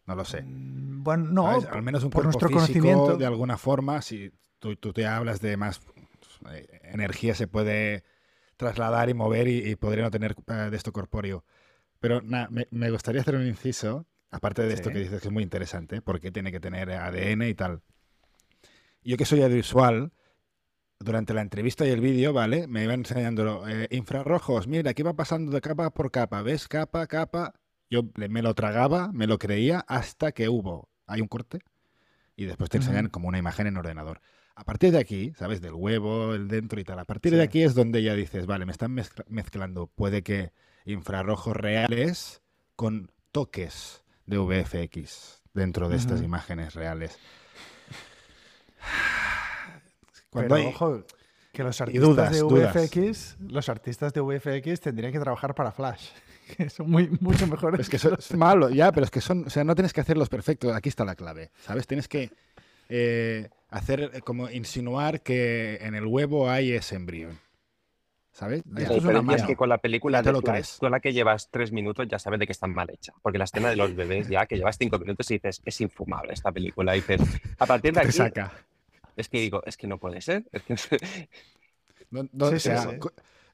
No lo sé. Mm, Bueno, no, ¿Sabes? Al menos un por cuerpo nuestro físico, conocimiento. de alguna forma, si tú, tú te hablas de más eh, energía, se puede trasladar y mover y, y podría no tener eh, de esto corpóreo. Pero nada, me, me gustaría hacer un inciso, aparte de esto que dices que es muy interesante, porque tiene que tener ADN y tal. Yo que soy audiovisual, durante la entrevista y el vídeo, ¿vale? Me iban enseñando eh, infrarrojos, mira, aquí va pasando de capa por capa, ¿ves? Capa, capa. Yo me lo tragaba, me lo creía, hasta que hubo, hay un corte, y después te enseñan como una imagen en ordenador. A partir de aquí, ¿sabes? Del huevo, el dentro y tal. A partir de aquí es donde ya dices, vale, me están mezcla- mezclando. Puede que infrarrojos reales con toques de VFX dentro de estas imágenes reales. Cuando Pero hay- ojo, que los artistas dudas, de dudas. VFX, los artistas de VFX tendrían que trabajar para Flash, que son muy, mucho mejores. Es que eso es malo, ya, pero es que son, o sea, no tienes que hacerlos perfectos. Aquí está la clave, ¿sabes? Tienes que eh, hacer eh, como insinuar que en el huevo hay ese embrión, ¿sabes? Ya. Esto La es una diferencia es mano. que con la película te de lo Flash, a la que llevas tres minutos ya sabes de que está mal hecha. Porque la escena de los bebés ya, que llevas cinco minutos y dices, es infumable esta película. Y dices, a partir de Te aquí, saca. es que digo, es que no puede ser. Es que No- no, Sí, o sea, sí.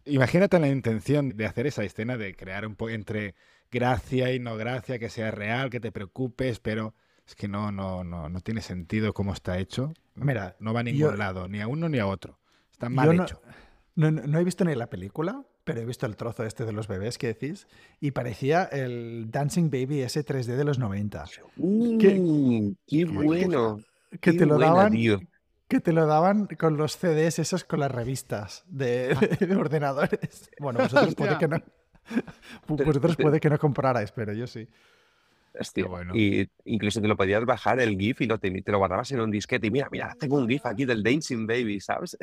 Imagínate la intención de hacer esa escena, de crear un poco entre gracia y no gracia, que sea real, que te preocupes, pero es que no, no, no, no tiene sentido cómo está hecho. Mira, No va a yo- ningún lado, ni a uno ni a otro. Está mal Yo no- hecho. No, no- no he visto ni la película, pero he visto el trozo este de los bebés que decís y parecía el Dancing Baby ese 3D de los 90. Mm, ¡Qué bueno! Que qué te lo buena, daban, tío. que te lo daban con los CDs esos con las revistas de, de ordenadores. Bueno, vosotros puede que no. Vosotros puede que no comprarais, pero yo sí. Hostia, Qué bueno. Y incluso te lo podías bajar el GIF y lo te, te lo guardabas en un disquete. Y mira, mira, tengo un GIF aquí del Dancing Baby, ¿sabes?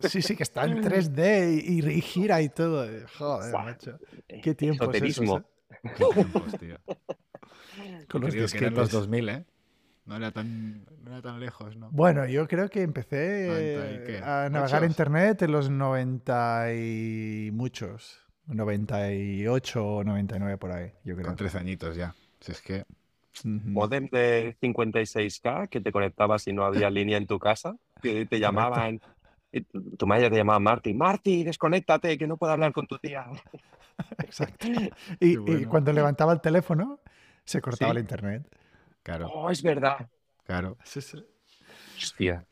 Sí, sí, que está en 3D y, y gira y todo. Joder, Buah, macho. Qué tiempos esos, Esoterismo. ¿eh? Qué tiempos, tío. Con los Querido, que eran los disquetes. 2000, ¿eh? No era tan, no era tan lejos, ¿no? Bueno, yo creo que empecé 90 y eh, qué, a navegar ocho. internet en los 90 y muchos. 98 o 99 por ahí, yo creo. Con 13 añitos ya. Si es que. Modem de 56K que te conectabas y no había línea en tu casa. Que te llamaban. y tu tu madre te llamaba Marty. Marty, desconéctate, que no puedo hablar con tu tía. Exacto. Y, cuando levantaba el teléfono, se cortaba Sí. el internet. Claro, Oh, es verdad. claro. Sí, sí. Hostia.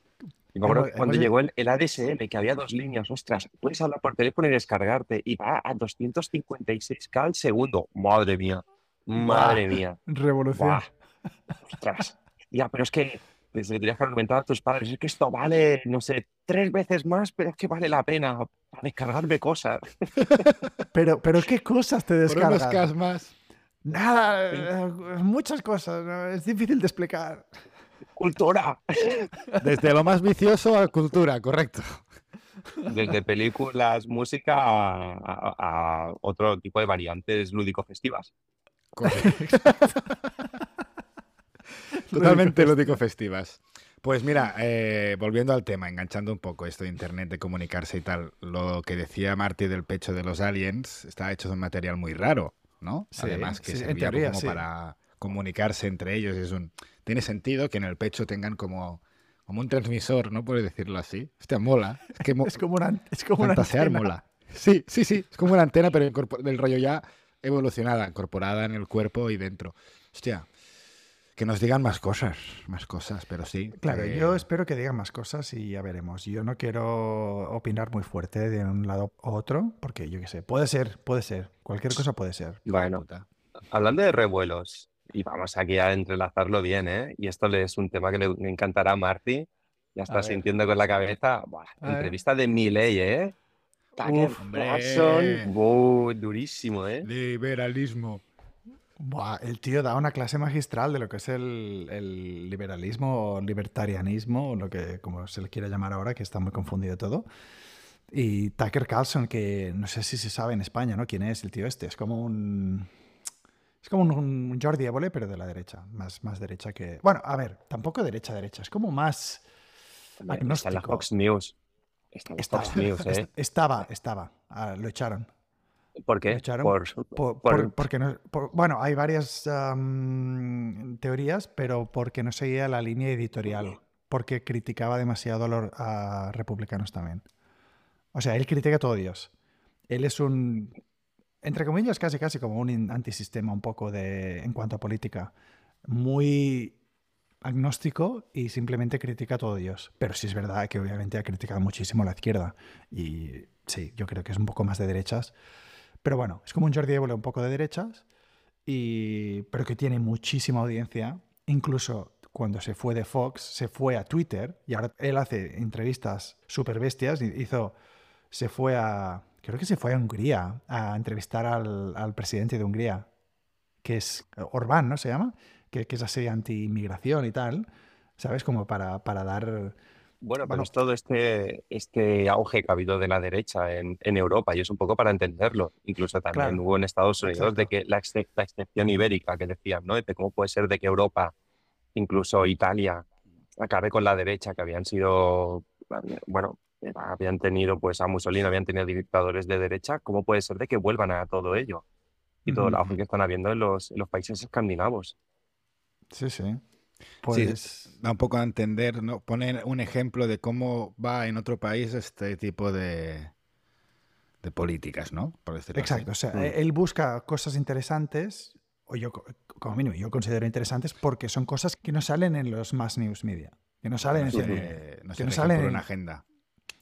Y me acuerdo Hemos- que cuando hemos- llegó el, el ADSL, que había dos líneas, ostras, puedes hablar por teléfono y descargarte, y va a 256K al segundo. Madre mía, madre mía. Revolución. Buah, ostras. Ya, pero es que desde que tenías que argumentar a tus padres, es que esto vale, no sé, tres veces más, pero es que vale la pena para descargarme cosas. Pero, pero ¿qué cosas te descargas? más. Nada, eh, muchas cosas. ¿no? Es difícil de explicar. Cultura. Desde lo más vicioso a cultura, correcto. Desde películas, música a, a- a otro tipo de variantes lúdico-festivas. Totalmente lúdico festivas. Pues mira, eh, volviendo al tema, enganchando un poco esto de internet, de comunicarse y tal, lo que decía Marty del pecho de los aliens está hecho de un material muy raro, ¿no? Sí, Además que sí, servía teoría, como sí. para comunicarse entre ellos. Es un tiene sentido que en el pecho tengan como Como un transmisor, ¿no? Por decirlo así. Hostia, mola. Es que mo- Es como una, es como una antena. mola. Sí, sí, sí. Es como una antena, pero del rollo ya evolucionada, incorporada en el cuerpo y dentro. Hostia. Que nos digan más cosas, más cosas, pero sí. Claro, eh, yo espero que digan más cosas y ya veremos. Yo no quiero opinar muy fuerte de un lado u otro, porque yo qué sé, puede ser, puede ser, cualquier cosa puede ser. Bueno, puta. hablando de revuelos, y vamos aquí a entrelazarlo bien, ¿eh? Y esto es un tema que le, encantará a Marty. Ya está ver. sintiendo con la cabeza. Buah, A ver. entrevista de Milei, ¿eh? Tucker. Carlson, durísimo, ¿eh? Liberalismo. Buah, el tío da una clase magistral de lo que es el, el liberalismo o libertarianismo, o lo que como se le quiera llamar ahora, que está muy confundido todo. Y Tucker Carlson, que no sé si se sabe en España, ¿no? ¿Quién es el tío este? Es como un... Es como un, un Jordi Évole, pero de la derecha. Más, más derecha que... Bueno, a ver, tampoco derecha-derecha. Es como más... También Está en la Agnóstico. Fox News. Estaba, Fox News, ¿eh? est- estaba, estaba. Ah, lo echaron. ¿Por Lo qué? echaron Por, Por- por- por- porque no, por- bueno, hay varias teorías, pero porque no seguía la línea editorial, porque criticaba demasiado a los a republicanos también. O sea, él critica a todo Dios. Él es un, entre comillas, casi casi como un antisistema un poco de, en cuanto a política. Muy agnóstico y simplemente critica a todo Dios. Pero sí es verdad que obviamente ha criticado muchísimo a la izquierda. Y sí, yo creo que es un poco más de derechas. Pero bueno, es como un Jordi Évole un poco de derechas, y, pero que tiene muchísima audiencia. Incluso cuando se fue de Fox, se fue a Twitter y ahora él hace entrevistas súper bestias. Hizo, se fue a, creo que se fue a Hungría a entrevistar al, al presidente de Hungría, que es Orbán, ¿no? Se llama, que, que es así anti-inmigración y tal, ¿sabes? Como para, para dar... Bueno, pero Bueno. es todo este, este auge que ha habido de la derecha en, en Europa y es un poco para entenderlo. Incluso también Claro, hubo en Estados Unidos de que la, exce- la excepción ibérica que decían, ¿no? De cómo puede ser de que Europa, incluso Italia, acabe con la derecha, que habían sido, bueno, habían tenido pues a Mussolini, habían tenido dictadores de derecha, ¿cómo puede ser de que vuelvan a todo ello? Y todo el auge que están habiendo en los, en los países escandinavos. Sí, sí. Sí, Pues... da un poco a entender, ¿no? Poner un ejemplo de cómo va en otro país este tipo de, de políticas, ¿no? Por decirlo así. Exacto, o sea, Mm. él busca cosas interesantes, o yo, co- como mínimo, yo considero interesantes porque son cosas que no salen en los más news media, que no salen en no que se no salen por en- una agenda.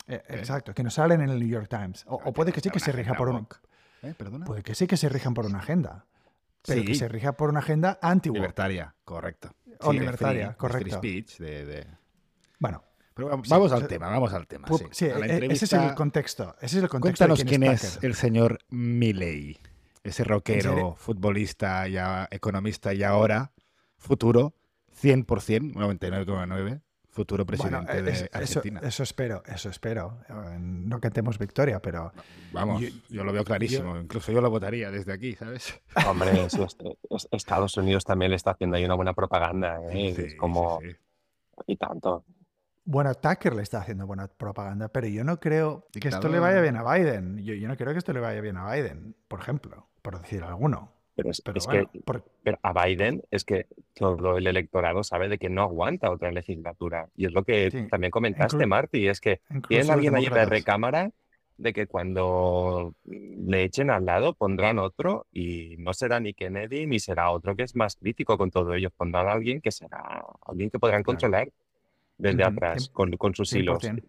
eh, exacto, que no salen en el New York Times, o, o puede que sí que se rija por un. ¿Eh? Puede que sí que se rijan por una agenda, pero que Sí. se rija por una agenda anti Libertaria, correcto. O Sí, de libertaria, free- de correcto. Free speech, de, de- Bueno, Pero vamos, Sí, o al sea, tema, vamos al tema. sí. e- ese es el contexto, ese es el contexto Cuéntanos quién quién es Tucker. el señor Milley, ese rockero, futbolista, ya economista y ahora futuro 100%, 99,9, futuro Bueno, presidente eh, de eso, Argentina. eso espero, eso espero. Eh, No cantemos victoria, pero Vamos, yo- yo, lo veo clarísimo, incluso yo lo votaría desde aquí, ¿sabes? Hombre, Estados Unidos también le está haciendo ahí una buena propaganda, ¿eh? Sí, Es como, sí. y tanto. Bueno, Tucker le está haciendo buena propaganda, pero yo no creo que esto le vaya bien a Biden. Yo, yo no creo que esto le vaya bien a Biden, por ejemplo, por decir alguno. Pero es, Pero es bueno, que por- pero a Biden es que todo el electorado sabe de que no aguanta otra legislatura. Y es lo que Sí, también comentaste, inclu- Marty, es que tienen alguien ahí en la demócratas. recámara de que cuando le echen al lado pondrán otro y no será ni Kennedy ni será otro que es más crítico con todo ello. Pondrán a alguien que será alguien que podrán Claro. controlar desde atrás con, con sus hilos. 100%.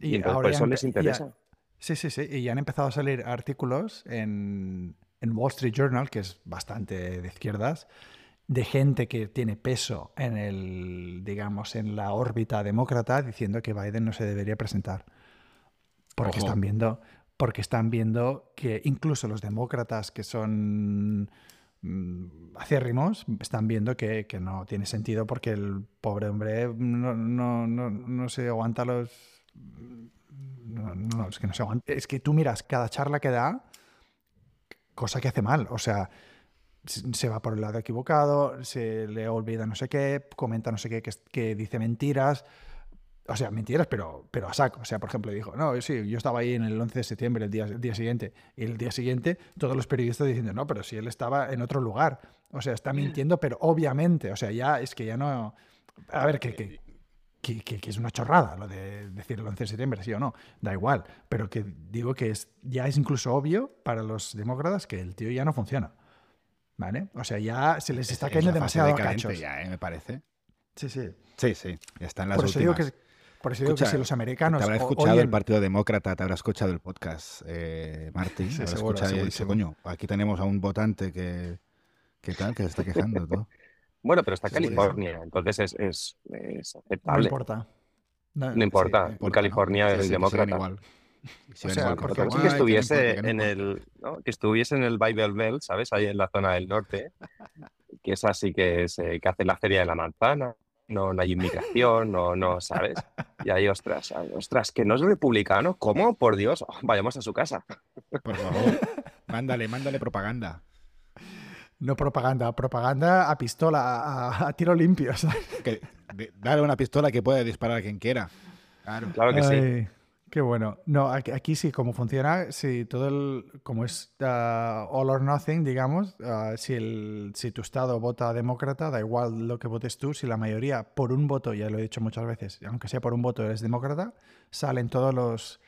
Y entonces por eso les ya- interesa. sí, sí, sí. Y ya han empezado a salir artículos en, en Wall Street Journal, que es bastante de izquierdas, de gente que tiene peso en el, digamos, en la órbita demócrata, diciendo que Biden no se debería presentar. Porque Ojo. están viendo, porque están viendo que incluso los demócratas que son mm, acérrimos están viendo que, que no tiene sentido porque el pobre hombre no, no, no, no se aguanta los... No, es que no se aguanta. Es que tú miras cada charla que da, cosa que hace mal. O sea, se va por el lado equivocado, se le olvida no sé qué, comenta no sé qué, que dice mentiras. O sea, mentiras, pero, pero a saco. O sea, por ejemplo, dijo, no, sí, yo estaba ahí en el 11 de septiembre, el día, el día siguiente. Y el día siguiente, todos los periodistas diciendo, no, pero si él estaba en otro lugar. O sea, está mintiendo, pero obviamente. O sea, ya es que ya no... A ver, que... que- que, que- que es una chorrada lo de decir el 11 de septiembre, sí o no, da igual, pero que digo que es, ya es incluso obvio para los demócratas que el tío ya no funciona. ¿Vale? O sea, ya se les está Es- es cayendo demasiado decadente cachos. ya, ¿eh? me parece. Sí, sí. Sí, sí, ya están las Por eso, últimas. digo que, por eso digo que si los americanos Te habrá escuchado el Partido Demócrata, te habrá escuchado el podcast, eh, Martín. Sí, seguro, escuchado y dice, coño, aquí tenemos a un votante que, que tal, que se está quejando. todo. Bueno, pero está. California, entonces es, es, es no aceptable. importa. No, No importa, No en importa, ¿no? California Sí, es sí, demócrata. igual. Sigan sea, igual porque que no estuviese que no en el, ¿no? que estuviese en el Bible Belt, ¿sabes? Ahí en la zona del norte, que es así que es, eh, que hace la feria de la manzana, no, no hay inmigración, no, no, ¿sabes? Y ahí, ostras, ostras, que no es republicano, ¿cómo? Por Dios, oh, vayamos a su casa. Por favor, mándale, mándale propaganda. No propaganda, propaganda a pistola, a, a tiro limpio. ¿sabes? Que, de- dale una pistola que puede disparar a quien quiera. Claro. Claro que sí. Qué bueno. No, aquí, aquí sí, como funciona, si todo el, como es ah, all or nothing, digamos, ah, si, el, si tu estado vota demócrata, da igual lo que votes tú, si la mayoría por un voto, ya lo he dicho muchas veces, aunque sea por un voto eres demócrata, salen todos los,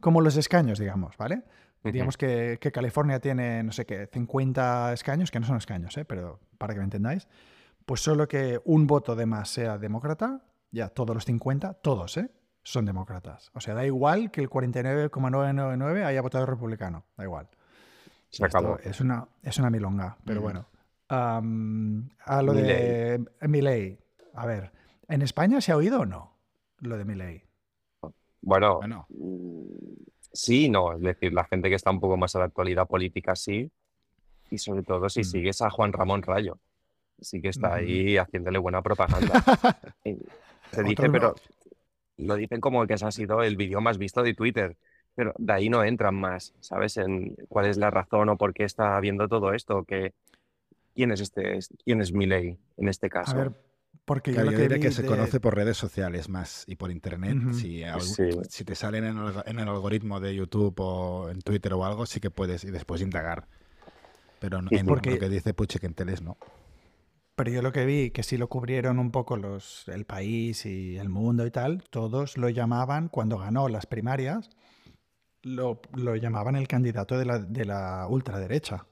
como los escaños, digamos, ¿vale? Digamos que, que California tiene, no sé qué, 50 escaños, que no son escaños, ¿eh? pero para que me entendáis, pues solo que un voto de más sea demócrata, ya todos los 50, todos, ¿eh? son demócratas. O sea, da igual que el 49,999 haya votado republicano, da igual. Se acabó. Es una, es una milonga, pero Mm. bueno. A lo de Milei, a ver, ¿en España se ha oído o no lo de Milei? Bueno, Bueno, mm, sí, no, es decir, la gente que está un poco más a la actualidad política sí, y sobre todo si Mm. sigues a Juan Ramón Rayo, sí que está Ujú. ahí haciéndole buena propaganda. Y Se dice, pero lo dicen como que ese ha sido el vídeo más visto de Twitter, pero de ahí no entran más, ¿sabes? En cuál es la razón o por qué está habiendo todo esto, que quién es este, quién es Milei en este A caso. ver, porque claro, yo yo lo que diría vi que se de- conoce por redes sociales más y por internet. Si, algún- Sí. si te salen en el, en el algoritmo de YouTube o en Twitter o algo, sí que puedes y después indagar. Pero no- en porque- lo que dice Puche que en teles no. Pero yo lo que vi, que sí lo cubrieron un poco los, el país y el mundo y tal, todos lo llamaban, cuando ganó las primarias, lo, lo llamaban el candidato de la, de la ultraderecha.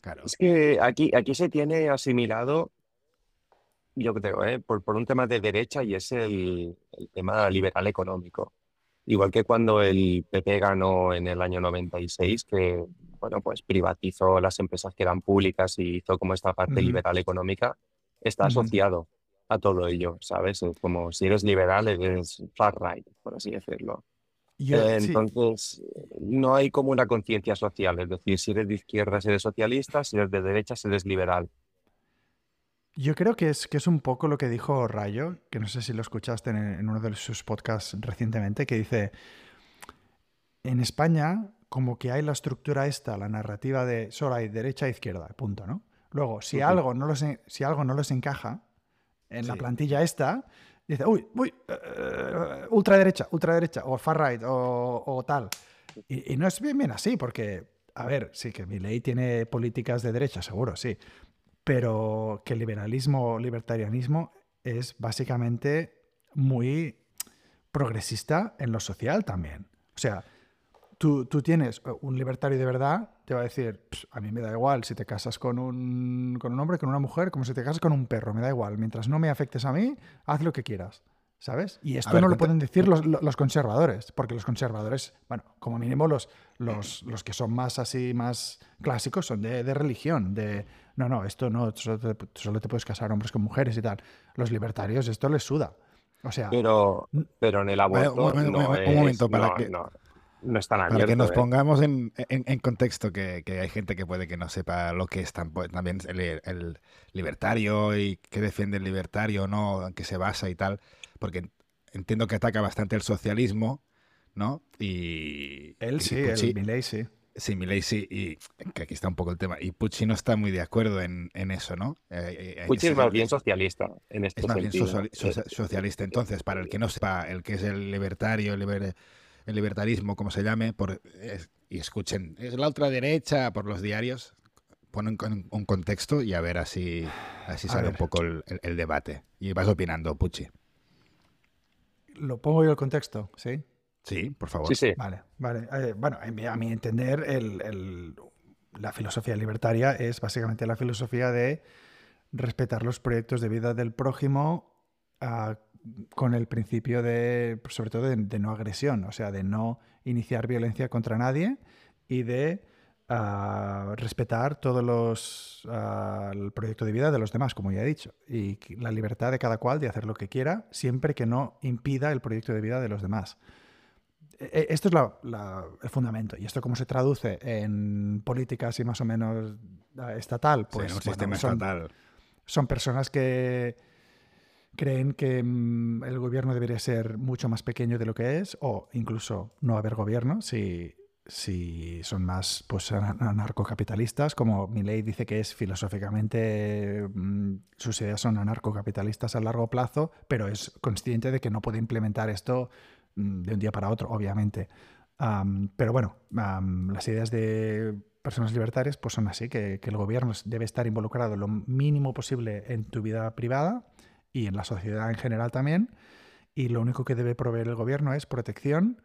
Claro. Es que aquí, aquí se tiene asimilado, yo creo, ¿eh? por, por un tema de derecha y es el, el tema liberal económico. Igual que cuando el PP ganó en el año 96, que bueno, pues privatizó las empresas que eran públicas y hizo como esta parte Ujú. liberal económica, está Ujú. asociado a todo ello, ¿sabes? Es como si eres liberal, eres far right, por así decirlo. Eh, sí, Entonces, no hay como una conciencia social, es decir, si eres de izquierdas eres socialista, si eres de derechas eres liberal. Yo creo que es, que es un poco lo que dijo Rayo, que no sé si lo escuchaste en, en uno de sus podcasts recientemente, que dice, en España como que hay la estructura esta, la narrativa de solo hay derecha e izquierda, punto, ¿no? Luego, si, algo, no los, si algo no les encaja en la plantilla esta, dice, uy, uy, eh, ultraderecha, ultraderecha, o far right, o, o tal. Y, y no es bien, bien así, porque, a ver, sí que mi ley tiene políticas de derecha, seguro, sí, pero que el liberalismo, libertarianismo es básicamente muy progresista en lo social también. O sea, tú, tú tienes un libertario de verdad, te va a decir, "Pss, a mí me da igual si te casas con un, con un hombre, con una mujer, como si te casas con un perro, me da igual. Mientras no me afectes a mí, haz lo que quieras. ¿Sabes? Y esto ver, no lo pueden decir los, lo- los conservadores, porque los conservadores, bueno, como mínimo los, los, los que son más así, más clásicos, son de, de religión, de, no, no, esto no, solo te, solo te puedes casar hombres con mujeres y tal. Los libertarios esto les suda. O sea, Pero, pero en el aborto un- un- no un es, momento para no, que- no, Para que nos ¿eh? pongamos en, en- en contexto, que, que hay gente que puede que no sepa lo que es también el, el libertario y qué defiende el libertario no, en qué se basa y tal, porque entiendo que ataca bastante el socialismo, ¿no? Y él y sí, Pucci- el Milei sí. Sí, Milei sí, y que aquí está un poco el tema. Y Pucci no está muy de acuerdo en, en eso, ¿no? Eh, eh, ese- es más bien socialista en este es más bien socialista. Entonces, para el que no sepa el que es el libertario, el, liber- el libertarismo, como se llame, por, es- y escuchen, es la ultraderecha por los diarios, ponen un contexto y a ver así, así A sale un poco el, el- el debate. Y vas opinando, Pucci. Lo pongo yo el contexto, ¿sí? Sí, por favor. Sí, sí. Vale, vale. Eh, bueno, a mi, entender, el- el- la filosofía libertaria es básicamente la filosofía de respetar los proyectos de vida del prójimo ah, con el principio de, sobre todo, de, de no agresión, o sea, de no iniciar violencia contra nadie y de respetar todos los ah, el proyecto de vida de los demás, como ya he dicho, y la libertad de cada cual de hacer lo que quiera, siempre que no impida el proyecto de vida de los demás. E- e- Esto es la- la- el fundamento. ¿Y esto cómo se traduce en política así más o menos ah, estatal? Sí, Pues en un bueno, sistema son, estatal. son personas que creen que mm, el gobierno debería ser mucho más pequeño de lo que es o incluso no haber gobierno si, si son más pues, ana- anarcocapitalistas, como Milley dice que es filosóficamente, mm, sus ideas son anarcocapitalistas a largo plazo, pero es consciente de que no puede implementar esto mm, de un día para otro, obviamente. Am, pero bueno, las ideas de personas libertarias pues son así, que, que el gobierno debe estar involucrado lo mínimo posible en tu vida privada y en la sociedad en general también. Y lo único que debe proveer el gobierno es protección,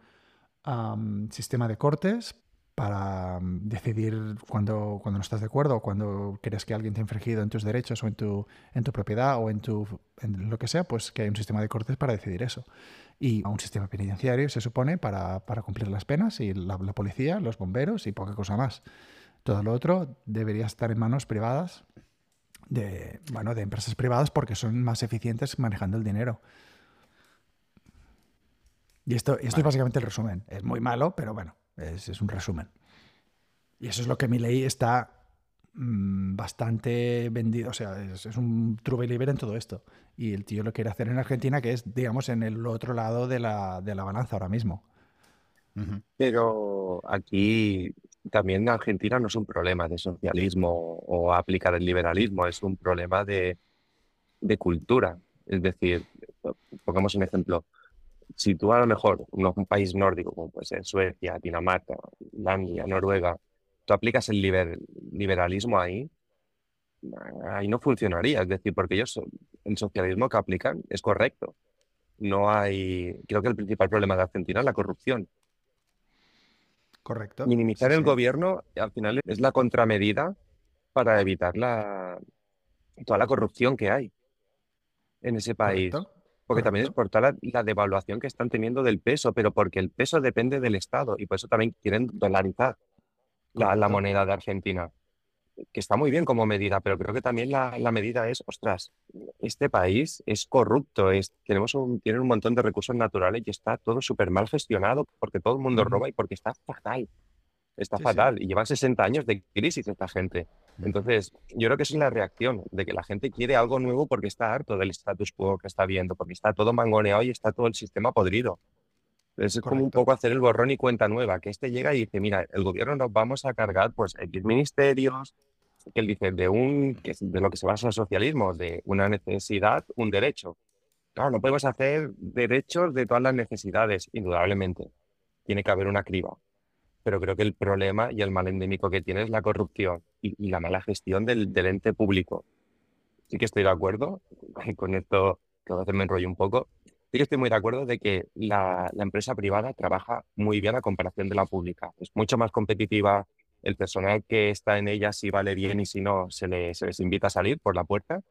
am, sistema de cortes para decidir cuando, cuando no estás de acuerdo o cuando crees que alguien te ha infringido en tus derechos o en tu, en tu propiedad o en, tu, en lo que sea, pues que hay un sistema de cortes para decidir eso. Y un sistema penitenciario, se supone, para, para cumplir las penas y la, la policía, los bomberos y poca cosa más. Todo lo otro debería estar en manos privadas de, bueno, de empresas privadas porque son más eficientes manejando el dinero. Y esto, esto es básicamente el resumen. Es muy malo, pero bueno, es, es un resumen. Y eso es lo que mi ley está mm, bastante vendido. O sea, es, es un true believer en todo esto. Y el tío lo quiere hacer en Argentina, que es, digamos, en el otro lado de la, de la balanza ahora mismo. Pero aquí también en Argentina no es un problema de socialismo o aplicar el liberalismo, es un problema de, de cultura. Es decir, pongamos un ejemplo. Si tú a lo mejor, un país nórdico como puede ser Suecia, Dinamarca, Islandia, Noruega, tú aplicas el liber- liberalismo ahí, ahí no funcionaría. Es decir, porque ellos, el socialismo que aplican es correcto. No hay, creo que el principal problema de Argentina es la corrupción. Correcto. Minimizar Sí, el sí. gobierno al final es la contramedida para evitar la, toda la corrupción que hay en ese país. Correcto. Porque también es por toda la, la devaluación que están teniendo del peso, pero porque el peso depende del Estado y por eso también quieren dolarizar la, la moneda de Argentina, que está muy bien como medida, pero creo que también la, la medida es, ostras, este país es corrupto, es, tenemos un, tienen un montón de recursos naturales y está todo súper mal gestionado porque todo el mundo roba y porque está fatal. Está Sí, sí. fatal y llevan 60 años de crisis esta gente. Entonces, yo creo que esa es la reacción, de que la gente quiere algo nuevo porque está harto del status quo que está viendo, porque está todo mangoneado y está todo el sistema podrido. Es como un poco hacer el borrón y cuenta nueva, que este llega y dice, mira, el gobierno nos vamos a cargar pues X ministerios, que él dice, de un, que de lo que se basa el socialismo, de una necesidad, un derecho. Claro, no podemos hacer derechos de todas las necesidades, indudablemente. Tiene que haber una criba. Pero creo que el problema y el mal endémico que tiene es la corrupción y, la mala gestión del, ente público. Sí que estoy de acuerdo con esto, que a veces me enrollo un poco. Sí que estoy muy de acuerdo de que la, empresa privada trabaja muy bien a comparación de la pública. Es mucho más competitiva. El personal que está en ella, si vale bien y si no, se, le- les invita a salir por la puerta.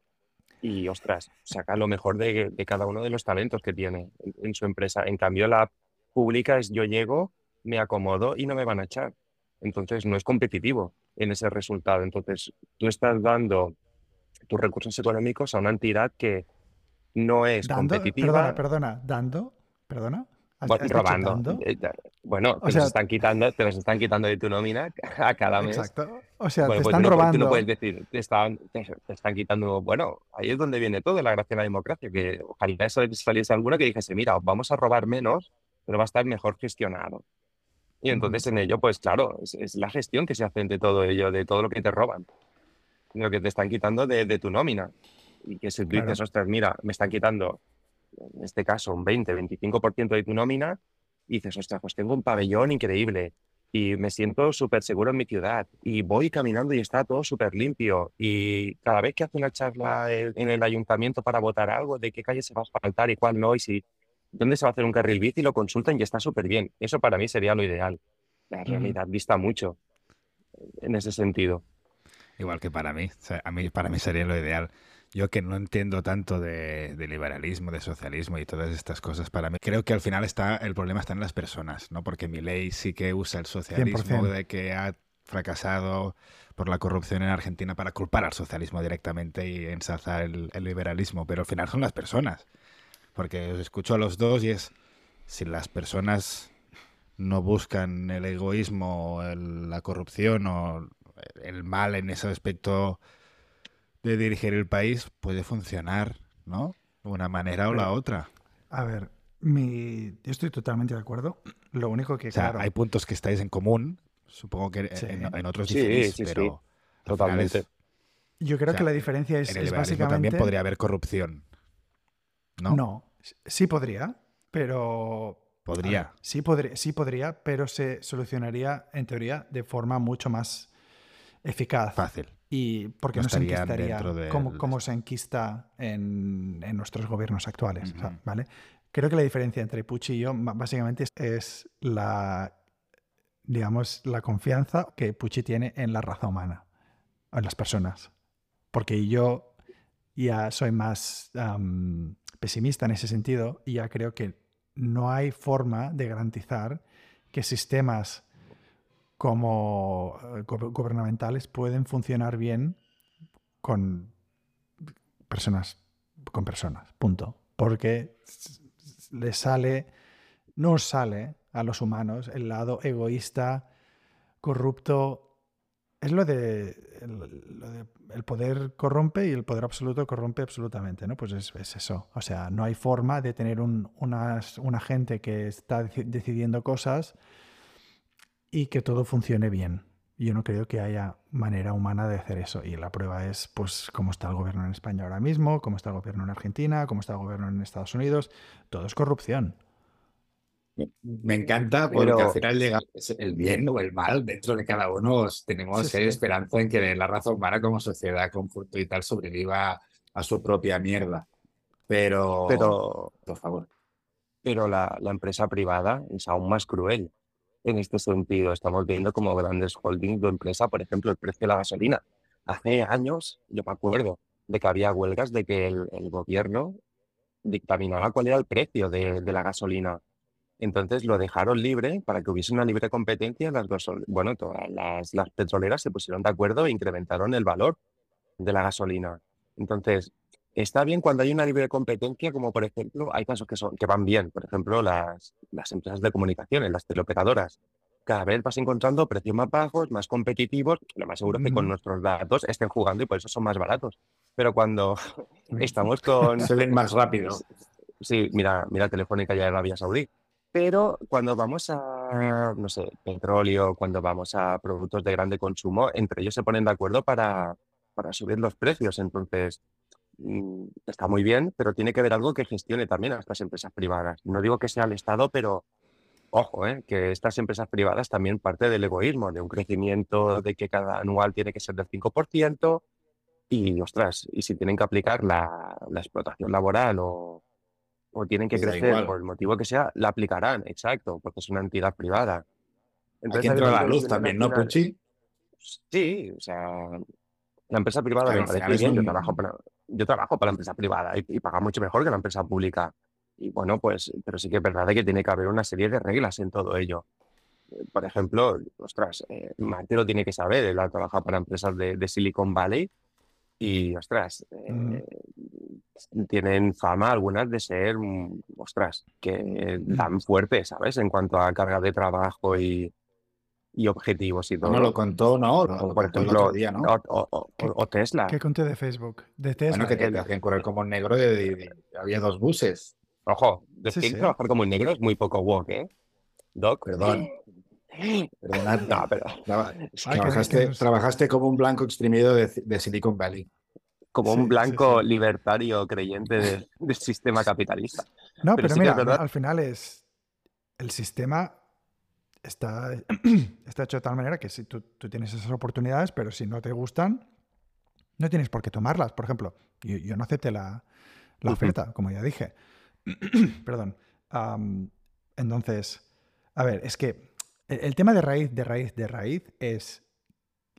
Y, ostras, saca lo mejor de, cada uno de los talentos que tiene en, en su empresa. En cambio, la pública es yo llego, me acomodo y no me van a echar. Entonces, no es competitivo en ese resultado. Entonces, tú estás dando tus recursos económicos a una entidad que no es Dando, competitiva. perdona, perdona, dando, perdona. ¿Has- Bueno, robando. dando? Eh, Bueno, O te sea- los están quitando, te los están quitando de tu nómina a cada mes. Exacto. O sea, Bueno, te pues están tú no, tú robando. no puedes decir, te están, te, te están quitando. Bueno, ahí es donde viene todo, la gracia de la democracia, que ojalá eso saliese alguno que dijese, mira, os vamos a robar menos, pero va a estar mejor gestionado. Y entonces en ello, pues claro, es, es la gestión que se hace de todo ello, de todo lo que te roban, de lo que te están quitando de, de tu nómina. Y que si tú Claro. dices, ostras, mira, me están quitando, en este caso, un 20, 25% de tu nómina, y dices, ostras, pues tengo un pabellón increíble y me siento súper seguro en mi ciudad y voy caminando y está todo súper limpio y cada vez que hace una charla en el ayuntamiento para votar algo de qué calle se va a asfaltar y cuál no y si dónde se va a hacer un carril bici, lo consultan y está súper bien. Eso para mí sería lo ideal. La realidad dista mucho en ese sentido. Igual que para mí, a mí para mí sería lo ideal. Yo que no entiendo tanto de, liberalismo, de socialismo y todas estas cosas, para mí creo que al final está el problema está en las personas, ¿no? Porque mi ley sí que usa el socialismo de que ha fracasado por la corrupción en Argentina para culpar al socialismo directamente y ensalzar el, liberalismo, pero al final son las personas. Porque os escucho a los dos y es si las personas no buscan el egoísmo, la corrupción o el mal en ese aspecto de dirigir el país puede funcionar, ¿no? De una manera o la otra. A ver, mi... yo estoy totalmente de acuerdo. Lo único que, o sea, hay puntos que estáis en común, supongo que en, otros sí, sí, pero totalmente. yo creo que la diferencia es, en el básicamente... también podría haber corrupción, ¿no? No, sí podría, pero... Podría. sí, podría, sí podría, pero se solucionaría, en teoría, de forma mucho más eficaz. Fácil. Y porque no, se enquistaría como, se enquista en, nuestros gobiernos actuales. ¿vale? Creo que la diferencia entre Pucci y yo básicamente es, la, digamos, la confianza que Pucci tiene en la raza humana, en las personas. Porque yo ya soy más pesimista en ese sentido y ya creo que no hay forma de garantizar que sistemas como eh, gubernamentales pueden funcionar bien con personas, con personas, punto. Porque les sale, nos sale a los humanos el lado egoísta, corrupto. Es lo de, el, poder corrompe y el poder absoluto corrompe absolutamente, ¿no? Pues es, eso. O sea, no hay forma de tener un, una gente que está decidiendo cosas y que todo funcione bien. Yo no creo que haya manera humana de hacer eso. Y la prueba es, pues, cómo está el gobierno en España ahora mismo, cómo está el gobierno en Argentina, cómo está el gobierno en Estados Unidos. Todo es corrupción. Me encanta porque al final llega el bien o el mal dentro de cada uno. Tenemos esperanza en que la raza humana como sociedad con y tal sobreviva a su propia mierda. Pero, pero por favor. Pero la, la empresa privada es aún más cruel en este sentido. Estamos viendo como grandes holdings de empresa, por ejemplo, el precio de la gasolina. Hace años, yo me acuerdo de que había huelgas de que el, gobierno dictaminaba cuál era el precio de, la gasolina. Entonces lo dejaron libre para que hubiese una libre competencia. Las bueno, todas las, las petroleras se pusieron de acuerdo e incrementaron el valor de la gasolina. Entonces, Está bien cuando hay una libre competencia, como por ejemplo, hay casos que, son, que van bien, por ejemplo, las, las empresas de comunicaciones, las teleoperadoras. Cada vez vas encontrando precios más bajos, más competitivos, lo más seguro es que con nuestros datos estén jugando y por eso son más baratos. Pero cuando estamos con... Se ven más rápido. Sí, mira, mira Telefónica ya en Arabia Saudí. Pero cuando vamos a, no sé, petróleo, cuando vamos a productos de grande consumo, entre ellos se ponen de acuerdo para, para subir los precios. Entonces, Mm, está muy bien, pero tiene que haber algo que gestione también a estas empresas privadas. No digo que sea el Estado, pero ojo, ¿eh? que estas empresas privadas también parte del egoísmo, de un crecimiento de que cada anual tiene que ser del 5%, y ostras, y si tienen que aplicar la, explotación laboral o, o tienen que crecer por el motivo que sea, la aplicarán, exacto, porque es una entidad privada. Entonces, Aquí entra la luz también, ¿no, Puchi? Sí, o sea, la empresa privada me parece bien, yo trabajo para yo trabajo para la empresa privada y, paga mucho mejor que la empresa pública. Y bueno, pues, pero sí que es verdad que tiene que haber una serie de reglas en todo ello. Por ejemplo, ostras, eh, lo tiene que saber, él ha trabajado para empresas de, Silicon Valley y, ostras, eh, tienen fama algunas de ser, mm, ostras, que dan fuerte, ¿sabes? En cuanto a carga de trabajo y, y objetivos y todo. No lo contó, ¿no? por ejemplo, día, ¿no? O, Tesla. ¿Qué conté de Facebook? De Tesla. Bueno, que te hacían correr como negro de, había dos buses. Ojo, decir trabajar como negro es muy poco woke, ¿eh? Doc. Perdón. Perdonad. No, pero... trabajaste, trabajaste, como un blanco exprimido de, Silicon Valley. Como un blanco libertario creyente del sistema capitalista. No, pero, mira, al final es el sistema está, está hecho de tal manera que si tú, tienes esas oportunidades, pero si no te gustan, no tienes por qué tomarlas. Por ejemplo, yo, no acepté la, oferta, como ya dije. Perdón. Entonces, a ver, es que el, tema de raíz, de raíz, de raíz es,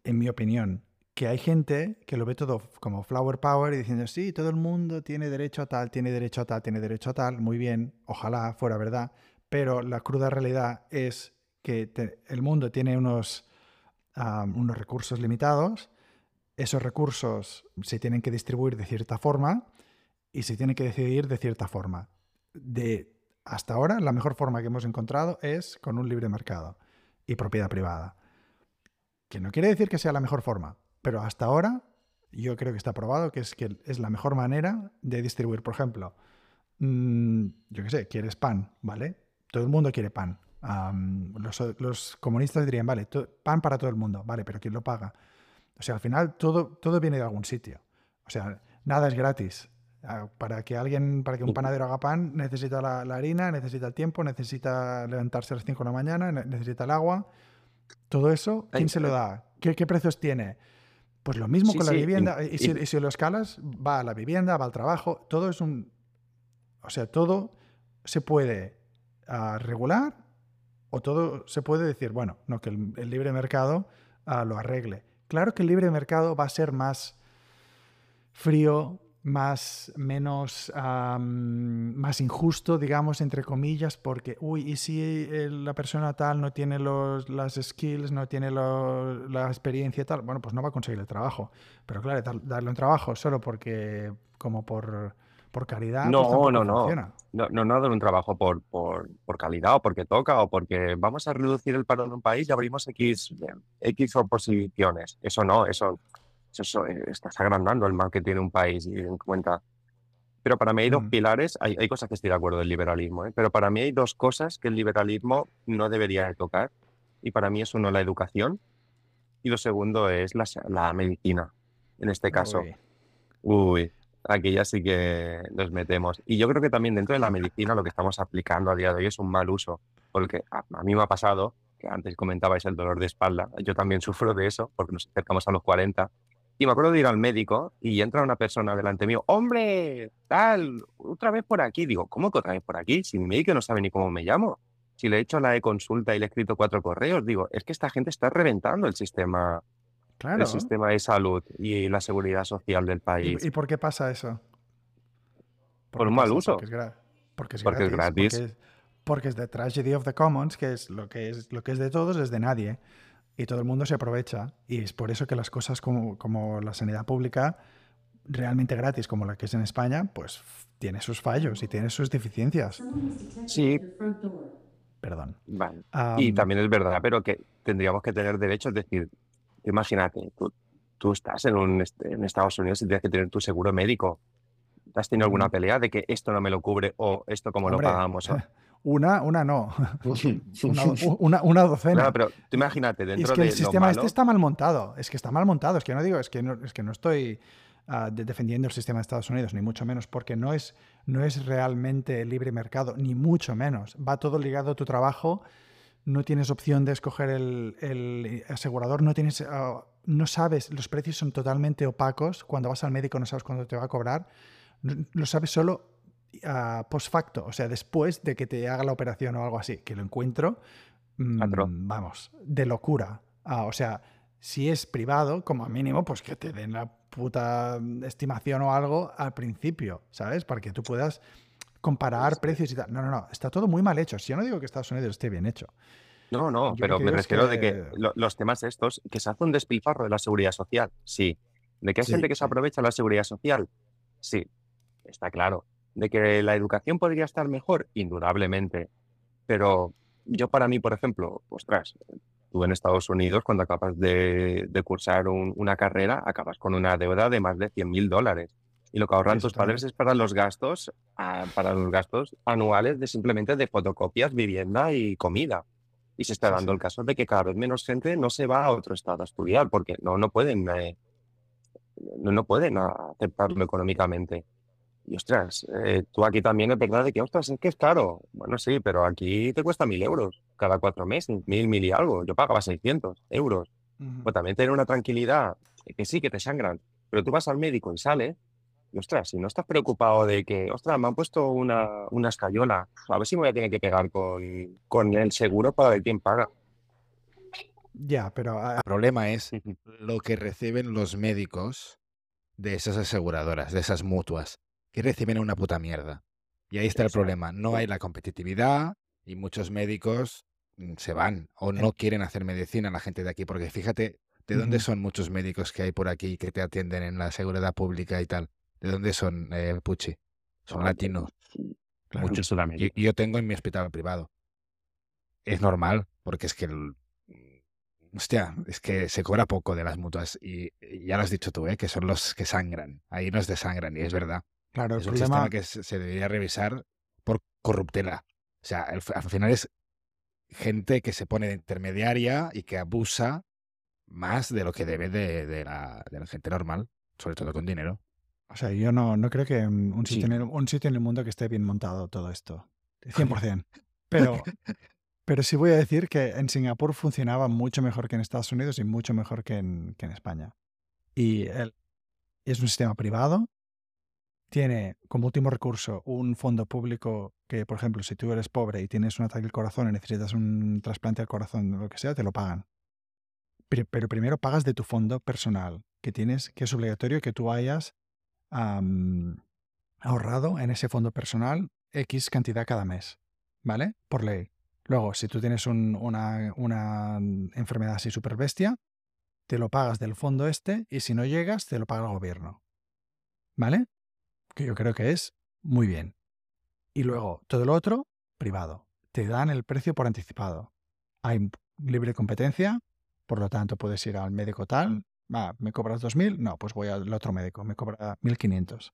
en mi opinión, que hay gente que lo ve todo como flower power y diciendo, sí, todo el mundo tiene derecho a tal, tiene derecho a tal, tiene derecho a tal, muy bien, ojalá fuera verdad, pero la cruda realidad es que el mundo tiene unos, unos recursos limitados, esos recursos se tienen que distribuir de cierta forma y se tiene que decidir de cierta forma. De hasta ahora, la mejor forma que hemos encontrado es con un libre mercado y propiedad privada. Que no quiere decir que sea la mejor forma, pero hasta ahora yo creo que está probado que es, que es la mejor manera de distribuir. Por ejemplo, mm, yo qué sé, quieres pan, ¿vale? Todo el mundo quiere pan. Los, comunistas dirían, vale, pan para todo el mundo, vale, pero ¿quién lo paga? O sea, al final todo, todo viene de algún sitio. O sea, nada es gratis. Ah, Para que alguien, para que un panadero haga pan, necesita la, la harina, necesita el tiempo, necesita levantarse a las 5 de la mañana, ne- necesita el agua. Todo eso, ¿quién Ay, se lo ay. da? ¿Qué, qué precios tiene? Pues lo mismo Sí, con la sí, vivienda. Y, si, y- y si lo escalas, va a la vivienda, va al trabajo. Todo es un. O sea, todo se puede ah, regular o todo se puede decir, bueno, no, que el, el libre mercado ah, lo arregle. Claro que el libre mercado va a ser más frío, más, menos, am, más injusto, digamos, entre comillas, porque, uy, ¿y si eh, la persona tal no tiene los, las skills, no tiene lo- la experiencia tal? Bueno, pues no va a conseguir el trabajo. Pero claro, dar- darle un trabajo solo porque, como por, por caridad, pues No, tampoco no, no. funciona. No, no, no dar un trabajo por, por, por calidad o porque toca o porque vamos a reducir el paro en un país y abrimos X, X oposiciones. Eso no, eso, eso, eh, estás agrandando el mal que tiene un país y en cuenta. Pero para mí hay dos Mm. pilares, hay, hay cosas que estoy de acuerdo del liberalismo, ¿eh? pero para mí hay dos cosas que el liberalismo no debería de tocar. Y para mí es uno la educación y lo segundo es la, la medicina, en este caso. Uy. Uy, aquí ya sí que nos metemos. Y yo creo que también dentro de la medicina lo que estamos aplicando a día de hoy es un mal uso, porque a, a mí me ha pasado, que antes comentabais el dolor de espalda, yo también sufro de eso, porque nos acercamos a los 40, y me acuerdo de ir al médico y entra una persona delante mío, hombre, tal, otra vez por aquí. Digo, ¿cómo que otra vez por aquí? Si mi médico no sabe ni cómo me llamo. Si le he hecho la e-consulta y le he escrito cuatro correos, digo, es que esta gente está reventando el sistema, Claro. el sistema de salud y la seguridad social del ¿Y, país. y por qué pasa eso? Por qué un mal uso. Porque es, gra- porque es Porque es gratis. gratis. Porque es, porque es the tragedy of the commons, que es lo que es lo que es de todos es de nadie. Y todo el mundo se aprovecha. Y es por eso que las cosas como, como la sanidad pública, realmente gratis, como la que es en España, pues tiene sus fallos y tiene sus deficiencias. Sí, Perdón. Vale. Y Am, también es verdad, pero que tendríamos que tener derecho, es decir, imagínate, tú, tú estás en, un, en Estados Unidos y tienes que tener tu seguro médico. ¿Has tenido alguna Ujú. pelea de que esto no me lo cubre o esto cómo Hombre, lo pagamos? O- Una, una no. Una, una, una docena. Claro, pero tú imagínate, dentro es que de el sistema malo, este está mal montado. Es que está mal montado. Es que no digo, es que no, es que no estoy ah, de- defendiendo el sistema de Estados Unidos, ni mucho menos, porque no es, no es realmente libre mercado, ni mucho menos. Va todo ligado a tu trabajo. No tienes opción de escoger el, el asegurador, no tienes, ah, no sabes, los precios son totalmente opacos. Cuando vas al médico no sabes cuándo te va a cobrar. No- Lo sabes solo post facto, o sea, después de que te haga la operación o algo así, que lo encuentro, mm, vamos, de locura. Ah, o sea, si es privado, como mínimo, pues que te den la puta estimación o algo al principio, ¿sabes? Para que tú puedas comparar precios y tal. No, no, no, está todo muy mal hecho. Si yo no digo que Estados Unidos esté bien hecho. No, no, Yo pero me es refiero de que que- lo- los temas estos, que se hace un despilfarro de la seguridad social, sí. De que hay Sí, gente que se aprovecha de la seguridad social, sí, está claro. De que la educación podría estar mejor, indudablemente. Pero yo para mí, por ejemplo, ostras, tú en Estados Unidos, cuando acabas de, de cursar un- una carrera, acabas con una deuda de más de 100 mil dólares. Y lo que ahorran Eso tus padres es para los gastos, ah, para los gastos anuales de simplemente de fotocopias, vivienda y comida. Y se está Sí, dando sí. el caso de que cada vez menos gente no se va a otro estado a estudiar porque no, no pueden, eh, no, no pueden aceptarlo económicamente. Y ostras, eh, tú aquí también es verdad de que, ostras, es que es caro. Bueno, sí, pero aquí te cuesta mil euros cada cuatro meses, mil, mil y algo. Yo pagaba 600 euros. Ujú. Pues también tener una tranquilidad, eh, que sí, que te sangran, pero tú vas al médico y sales Y ostras, si no estás preocupado de que, ostras, me han puesto una, una escayola, a ver si me voy a tener que pegar con, con el seguro para ver quién paga. Ya, pero El problema es lo que reciben los médicos de esas aseguradoras, de esas mutuas, que reciben una puta mierda. Y ahí está el problema. No hay la competitividad y muchos médicos mm, se van o no quieren hacer medicina la gente de aquí. Porque fíjate, ¿de dónde son muchos médicos que hay por aquí que te atienden en la seguridad pública y tal? ¿De dónde son, eh, Puchi? Son latinos. Claro. Mucho Y, Sudamérica. y yo tengo en mi hospital privado. Es normal, porque es que el- Hostia, es que se cobra poco de las mutuas y, y ya lo has dicho tú, ¿eh? que son los que sangran. Ahí nos desangran y es verdad. Claro, el Es un problema, sistema que se debería revisar por corruptela. O sea, al, fi- al final es gente que se pone de intermediaria y que abusa más de lo que debe de, de la, de la gente normal, sobre todo con dinero. o sea, yo no, no creo que un sitio, Sí. en el, un sitio en el mundo que esté bien montado todo esto. 100%. Pero, pero sí voy a decir que en Singapur funcionaba mucho mejor que en Estados Unidos y mucho mejor que en, que en España. Y el- es un sistema privado. Tiene como último recurso un fondo público que, por ejemplo, si tú eres pobre y tienes un ataque al corazón y necesitas un trasplante al corazón lo que sea, te lo pagan. Pero primero pagas de tu fondo personal, que tienes, que es obligatorio que tú hayas ahorrado en ese fondo personal X cantidad cada mes, ¿vale? Por ley. Luego, si tú tienes un- una, una enfermedad así súper bestia, te lo pagas del fondo este y si no llegas, te lo paga el gobierno. ¿Vale? Que yo creo que es muy bien. Y luego, todo lo otro, privado. Te dan el precio por anticipado. Hay libre competencia, por lo tanto puedes ir al médico tal. Ah, ¿me cobras 2.000? No, pues voy al otro médico, me cobra 1.500.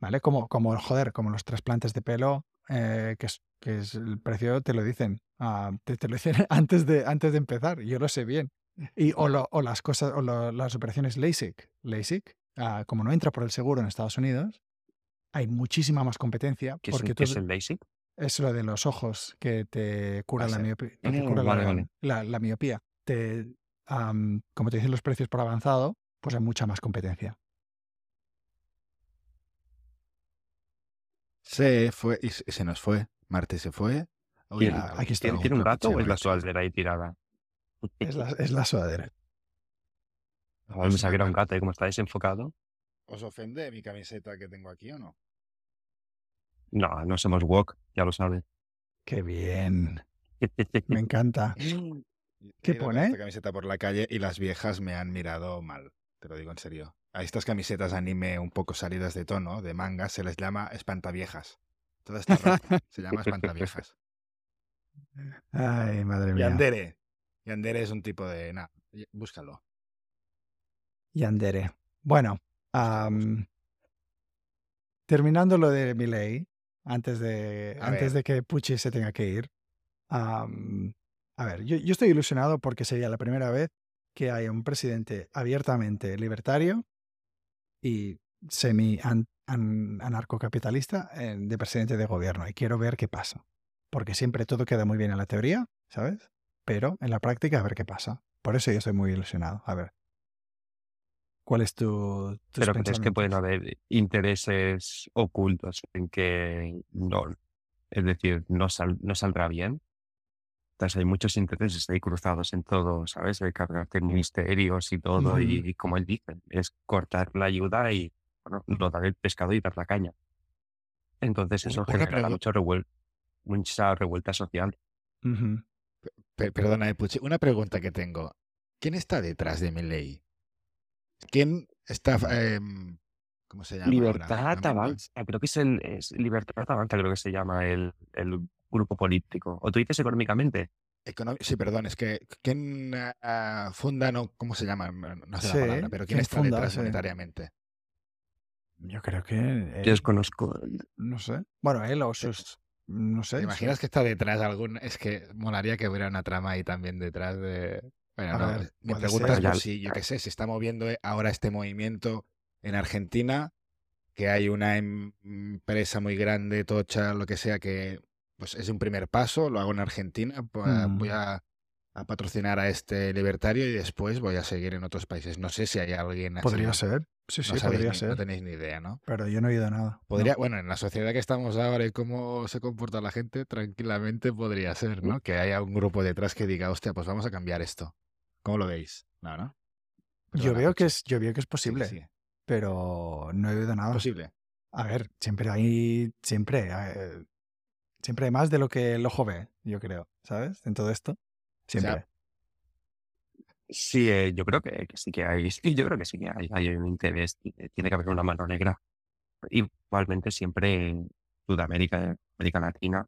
¿Vale? Como, como, joder, como los trasplantes de pelo, eh, que, es, que es el precio, te lo dicen. ah, te, te lo dicen antes de, antes de empezar, yo lo sé bien. Y, o, lo- o las cosas, o lo- las operaciones LASIK. LASIK, ah, como no entra por el seguro en Estados Unidos, hay muchísima más competencia ¿Qué es, porque es todo- el LASIK? es lo de los ojos que te cura la miopía. Que cura vale, la, vale. la- la miopía. Te, am, como te dicen los precios por avanzado, pues hay mucha más competencia. Se fue y se nos fue. Marte se fue. Uy, ¿Tiene, ah, aquí está. ¿tiene- un gato o es la suadera ahí tirada? Es la, es la sudadera. A ver, me saqué un gato y como está desenfocado. ¿Os ofende mi camiseta que tengo aquí o no? No, no somos woke, ya lo sabes. Qué bien. Me encanta. ¿Qué pone? Esta camiseta por la calle y las viejas me han mirado mal. Te lo digo en serio. A estas camisetas anime un poco salidas de tono, de manga, se les llama espantaviejas. Toda esta ropa se llama espantaviejas. Ay, madre mía. Yandere. Yandere es un tipo de... Nah, búscalo. Yandere. Bueno, am, terminando lo de Milei, antes de, A antes ver. de que Pucci se tenga que ir. am, a ver, yo, yo estoy ilusionado porque sería la primera vez que haya un presidente abiertamente libertario y semi an- an- anarcocapitalista eh, de presidente de gobierno. Y quiero ver qué pasa. Porque siempre todo queda muy bien en la teoría, ¿sabes? Pero en la práctica a ver qué pasa. Por eso yo estoy muy ilusionado. A ver. ¿Cuál es tu, tus Pero crees que pueden haber intereses ocultos en que no, es decir, no, sal- no saldrá bien. Entonces hay muchos intereses ahí cruzados en todo, ¿sabes? De cargarte ministerios y todo, y, como él dice, es cortar la ayuda y bueno, no dar el pescado y dar la caña. Entonces eso Una genera mucho revuel- mucha revuelta social. Perdona, eh, Puchi, una pregunta que tengo. ¿Quién está detrás de mi ley? ¿Quién está... em, ¿Cómo se llama? Libertad Avanza, creo que es el es Libertad Avanza, creo que se llama el, el grupo político. ¿O tú dices económicamente? Sí, perdón, es que ¿quién ah, ah, funda, no, ¿cómo se llama? No sé Sí, la palabra, pero ¿quién ¿quién está funda? detrás Sí. monetariamente? Yo creo que él, Desconozco. no sé. Bueno, él o sus, no sé. ¿Te imaginas que está detrás algún...? Es que molaría que hubiera una trama ahí también detrás de... Bueno, no, ver, mi pregunta es si, yo qué sé, se está moviendo eh, ahora este movimiento en Argentina, que hay una em- empresa muy grande, tocha, lo que sea, que pues es un primer paso, lo hago en Argentina, pues, Mm. voy a a patrocinar a este libertario y después voy a seguir en otros países. No sé si hay alguien así. Podría ser. Sí, sí, no sabéis podría ni- ser. No tenéis ni idea, ¿no? Pero yo no he oído nada. Podría, No. bueno, en la sociedad que estamos ahora y cómo se comporta la gente, tranquilamente podría ser, ¿no? Que haya un grupo detrás que diga, hostia, pues vamos a cambiar esto. ¿Cómo lo veis? No, ¿no? Yo Perdona, veo que es, yo veo que es posible, sí. pero no he oído nada. Posible. A ver, siempre hay, siempre, eh, siempre hay más de lo que el ojo ve, yo creo, ¿sabes? En todo esto. Siempre. Sí, eh, yo creo que, que sí que hay, sí, yo creo que sí que hay, hay un interés, ti- tiene que haber una mano negra. Igualmente siempre en Sudamérica, América Latina,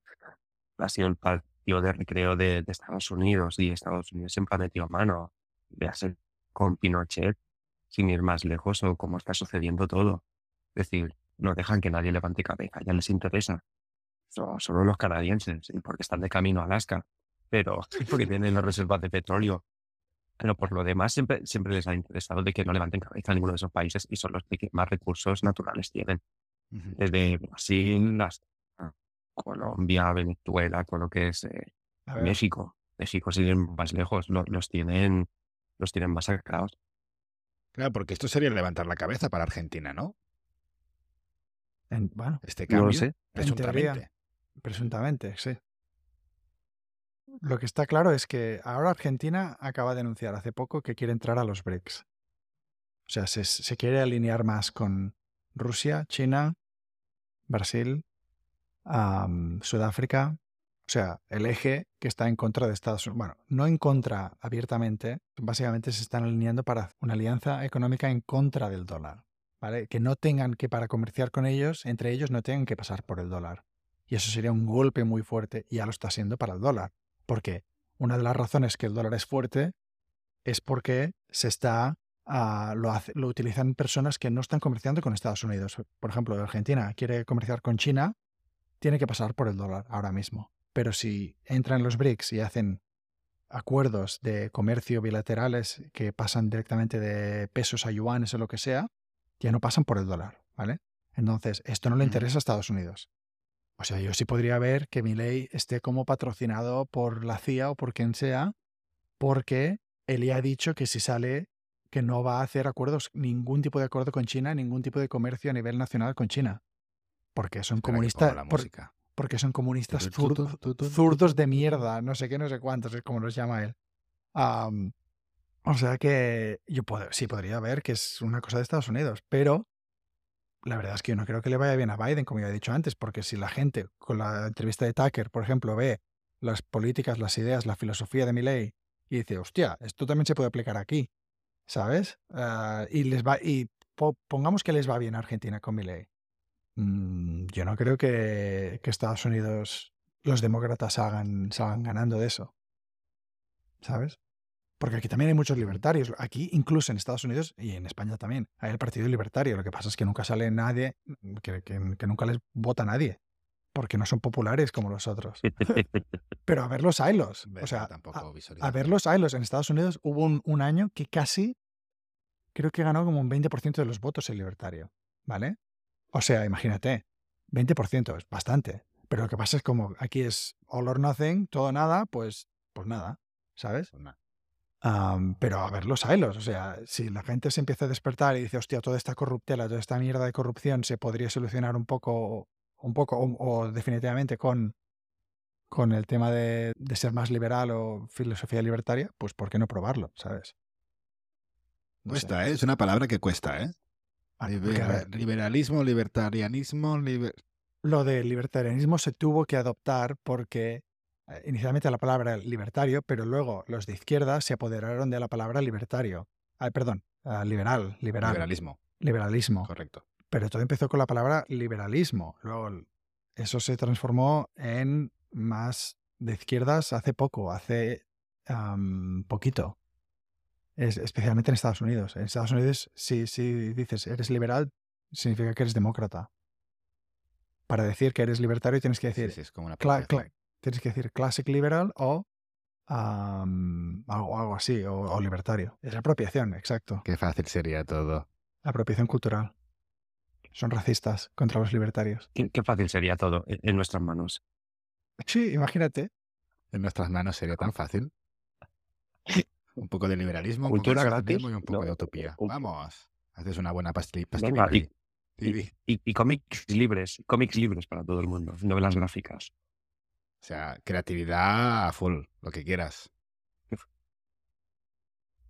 ha sido el patio de recreo de, de Estados Unidos y Estados Unidos siempre ha metido mano, véase con Pinochet, sin ir más lejos o cómo está sucediendo todo. Es decir, no dejan que nadie levante cabeza, ya les interesa. So- Solo los canadienses, y porque están de camino a Alaska, pero porque tienen las reservas de petróleo. Pero por lo demás, siempre, siempre les ha interesado de que no levanten cabeza a ninguno de esos países y son los que más recursos naturales tienen. Desde Brasil hasta Colombia, Venezuela, con lo que es eh, México. México siguen más lejos, lo- los, tienen, los tienen masacrados. Claro, porque esto sería levantar la cabeza para Argentina, ¿no? en- bueno, Este No cambio, lo sé. En presuntamente. teoría. presuntamente, sí. Lo que está claro es que ahora Argentina acaba de anunciar hace poco que quiere entrar a los BRICS. O sea, se, se quiere alinear más con Rusia, China, Brasil, am, Sudáfrica. O sea, el eje que está en contra de Estados Unidos. Bueno, no en contra abiertamente, básicamente se están alineando para una alianza económica en contra del dólar. ¿Vale? Que no tengan que, para comerciar con ellos, entre ellos no tengan que pasar por el dólar. Y eso sería un golpe muy fuerte, y ya lo está siendo para el dólar. Porque una de las razones que el dólar es fuerte es porque se está ah, lo, lo utilizan personas que no están comerciando con Estados Unidos. Por ejemplo, Argentina quiere comerciar con China, tiene que pasar por el dólar ahora mismo. Pero si entran en los BRICS y hacen acuerdos de comercio bilaterales que pasan directamente de pesos a yuanes o lo que sea, ya no pasan por el dólar, ¿vale? Entonces, esto no le interesa a Estados Unidos. O sea, yo sí podría ver que mi ley esté como patrocinado por la CIA o por quien sea, porque él ya ha dicho que si sale, que no va a hacer acuerdos, ningún tipo de acuerdo con China, ningún tipo de comercio a nivel nacional con China. Porque son Espera comunistas. la por- música. porque son comunistas zurdos de mierda, no sé qué, no sé cuántos, es como los llama él. Am, o sea que yo puedo- sí podría ver que es una cosa de Estados Unidos, pero la verdad es que yo no creo que le vaya bien a Biden, como ya he dicho antes, porque si la gente con la entrevista de Tucker, por ejemplo, ve las políticas, las ideas, la filosofía de Milley y dice, hostia, esto también se puede aplicar aquí, ¿sabes? Ah, y les va y po- pongamos que les va bien a Argentina con Milley. Mm, yo no creo que, que Estados Unidos, los demócratas hagan, salgan ganando de eso. ¿Sabes? Porque aquí también hay muchos libertarios. Aquí, incluso en Estados Unidos y en España también, hay el Partido Libertario. Lo que pasa es que nunca sale nadie, que, que- que nunca les vota nadie. Porque no son populares como los otros. Pero a verlos, haylos. Ve, O sea, tampoco a, a verlos, haylos. En Estados Unidos hubo un, un año que casi, creo que ganó como un 20% de los votos el libertario. ¿Vale? O sea, imagínate, 20% es bastante. Pero lo que pasa es como aquí es all or nothing, todo nada, pues, pues nada, ¿sabes? Pues nada. Pero a ver los hilos, o sea, si la gente se empieza a despertar y dice, hostia, toda esta corruptela, toda esta mierda de corrupción se podría solucionar un poco, un poco, o, o definitivamente con, con el tema de, de ser más liberal o filosofía libertaria, pues ¿por qué no probarlo, sabes? No. Cuesta, ¿eh? Es una palabra que cuesta, ¿eh? Libera- liberalismo, libertarianismo, liber- lo del libertarianismo se tuvo que adoptar porque eh, inicialmente la palabra libertario, pero luego los de izquierda se apoderaron de la palabra libertario. Ah, perdón, ah, liberal, liberal, liberalismo. liberalismo. Correcto. Pero todo empezó con la palabra liberalismo. Luego eso se transformó en más de izquierdas hace poco, hace poquito. Es, especialmente en Estados Unidos. En Estados Unidos, si, si dices eres liberal, significa que eres demócrata. Para decir que eres libertario tienes que decir, sí, es como una cla- apropiación. cla- tienes que decir classic liberal o algo, algo así, o, o libertario. Es la apropiación, exacto. Qué fácil sería todo. Apropiación cultural. Son racistas contra los libertarios. Qué, qué fácil sería todo en, en nuestras manos. Sí, imagínate. En nuestras manos sería tan fácil. Un poco de liberalismo, un Cultura poco de gratis, y un poco ¿no? de utopía. Un- Vamos, haces una buena Venga, y, y, y- y cómics libres, cómics libres para todo el mundo, novelas gráficas. O sea, creatividad a full, lo que quieras.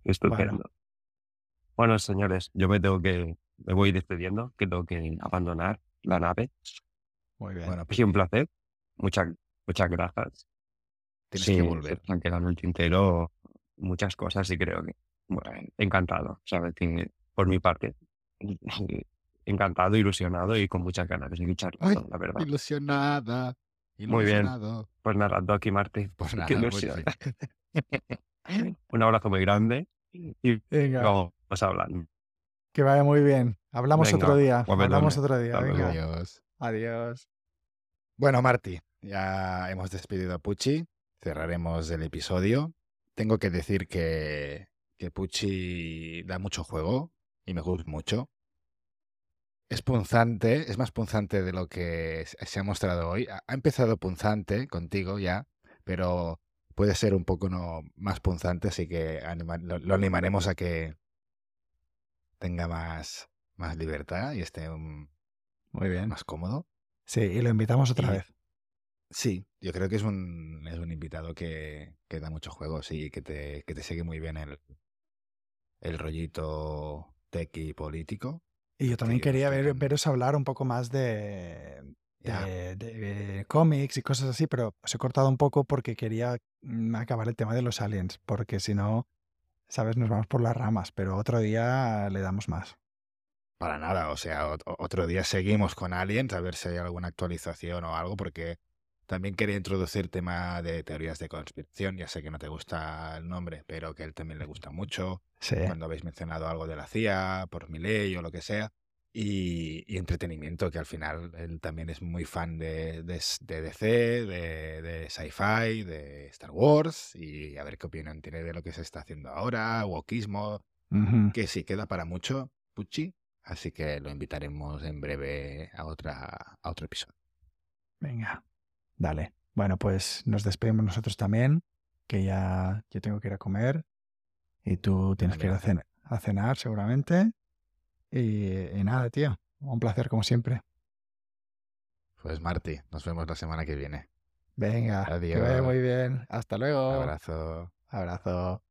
Estupendo. Bueno. señores, yo me tengo que, me voy despidiendo, que tengo que abandonar la nave. Muy bien. Bueno, pues un placer. Muchas, muchas gracias. tienes Sí, que volver. se me han quedado en el tintero muchas cosas y creo que, bueno, encantado, ¿sabes? Que por mi parte, encantado, ilusionado y con muchas ganas de seguir charlando, la verdad. Ilusionada. Muy bien. ilusionado. Pues nada, Doc y Martín. Pues nada, pues sí. Un abrazo muy grande y Venga, vamos hablando. que vaya muy bien. Hablamos Venga, otro día. Hablamos otro día. Venga. Adiós. Adiós. Bueno, Marti, ya hemos despedido a Pucci. Cerraremos el episodio. Tengo que decir que, que Pucci da mucho juego y me gusta mucho. Es punzante, es más punzante de lo que se ha mostrado hoy. Ha ha empezado punzante contigo ya, pero puede ser un poco no, más punzante, así que anima- lo, lo animaremos a que tenga más, más libertad y esté un- Muy bien. más cómodo. Sí, y lo invitamos otra Y- vez. Sí, yo creo que es un, es un invitado que, que da mucho juego, sí, que te, que te sigue muy bien el, el rollito tech y político. Y yo también que quería ver- veros hablar un poco más de, de, de cómics y cosas así, pero os he cortado un poco porque quería mm, acabar el tema de los aliens, porque si no, sabes, nos vamos por las ramas, pero otro día le damos más. para nada, o sea, ot- otro día seguimos con Aliens a ver si hay alguna actualización o algo, porque también quería introducir tema de teorías de conspiración, ya sé que no te gusta el nombre, pero que a él también le gusta mucho. Sí, cuando habéis mencionado algo de la CIA, por mi ley o lo que sea, y, y entretenimiento, que al final él también es muy fan de, de, s- de DC, de, de sci-fi, de Star Wars, y a ver qué opinión tiene de lo que se está haciendo ahora, wokismo, que sí, queda para mucho, Pucci, así que lo invitaremos en breve a, otra, a otro episodio. Venga, dale. Bueno, pues nos despedimos nosotros también, que ya yo tengo que ir a comer y tú tienes que ir a, cenar seguramente. Y, y nada, tío, un placer como siempre. Pues Marti, nos vemos la semana que viene. Venga, que vaya Adiós. muy bien. Hasta luego. Abrazo. Abrazo.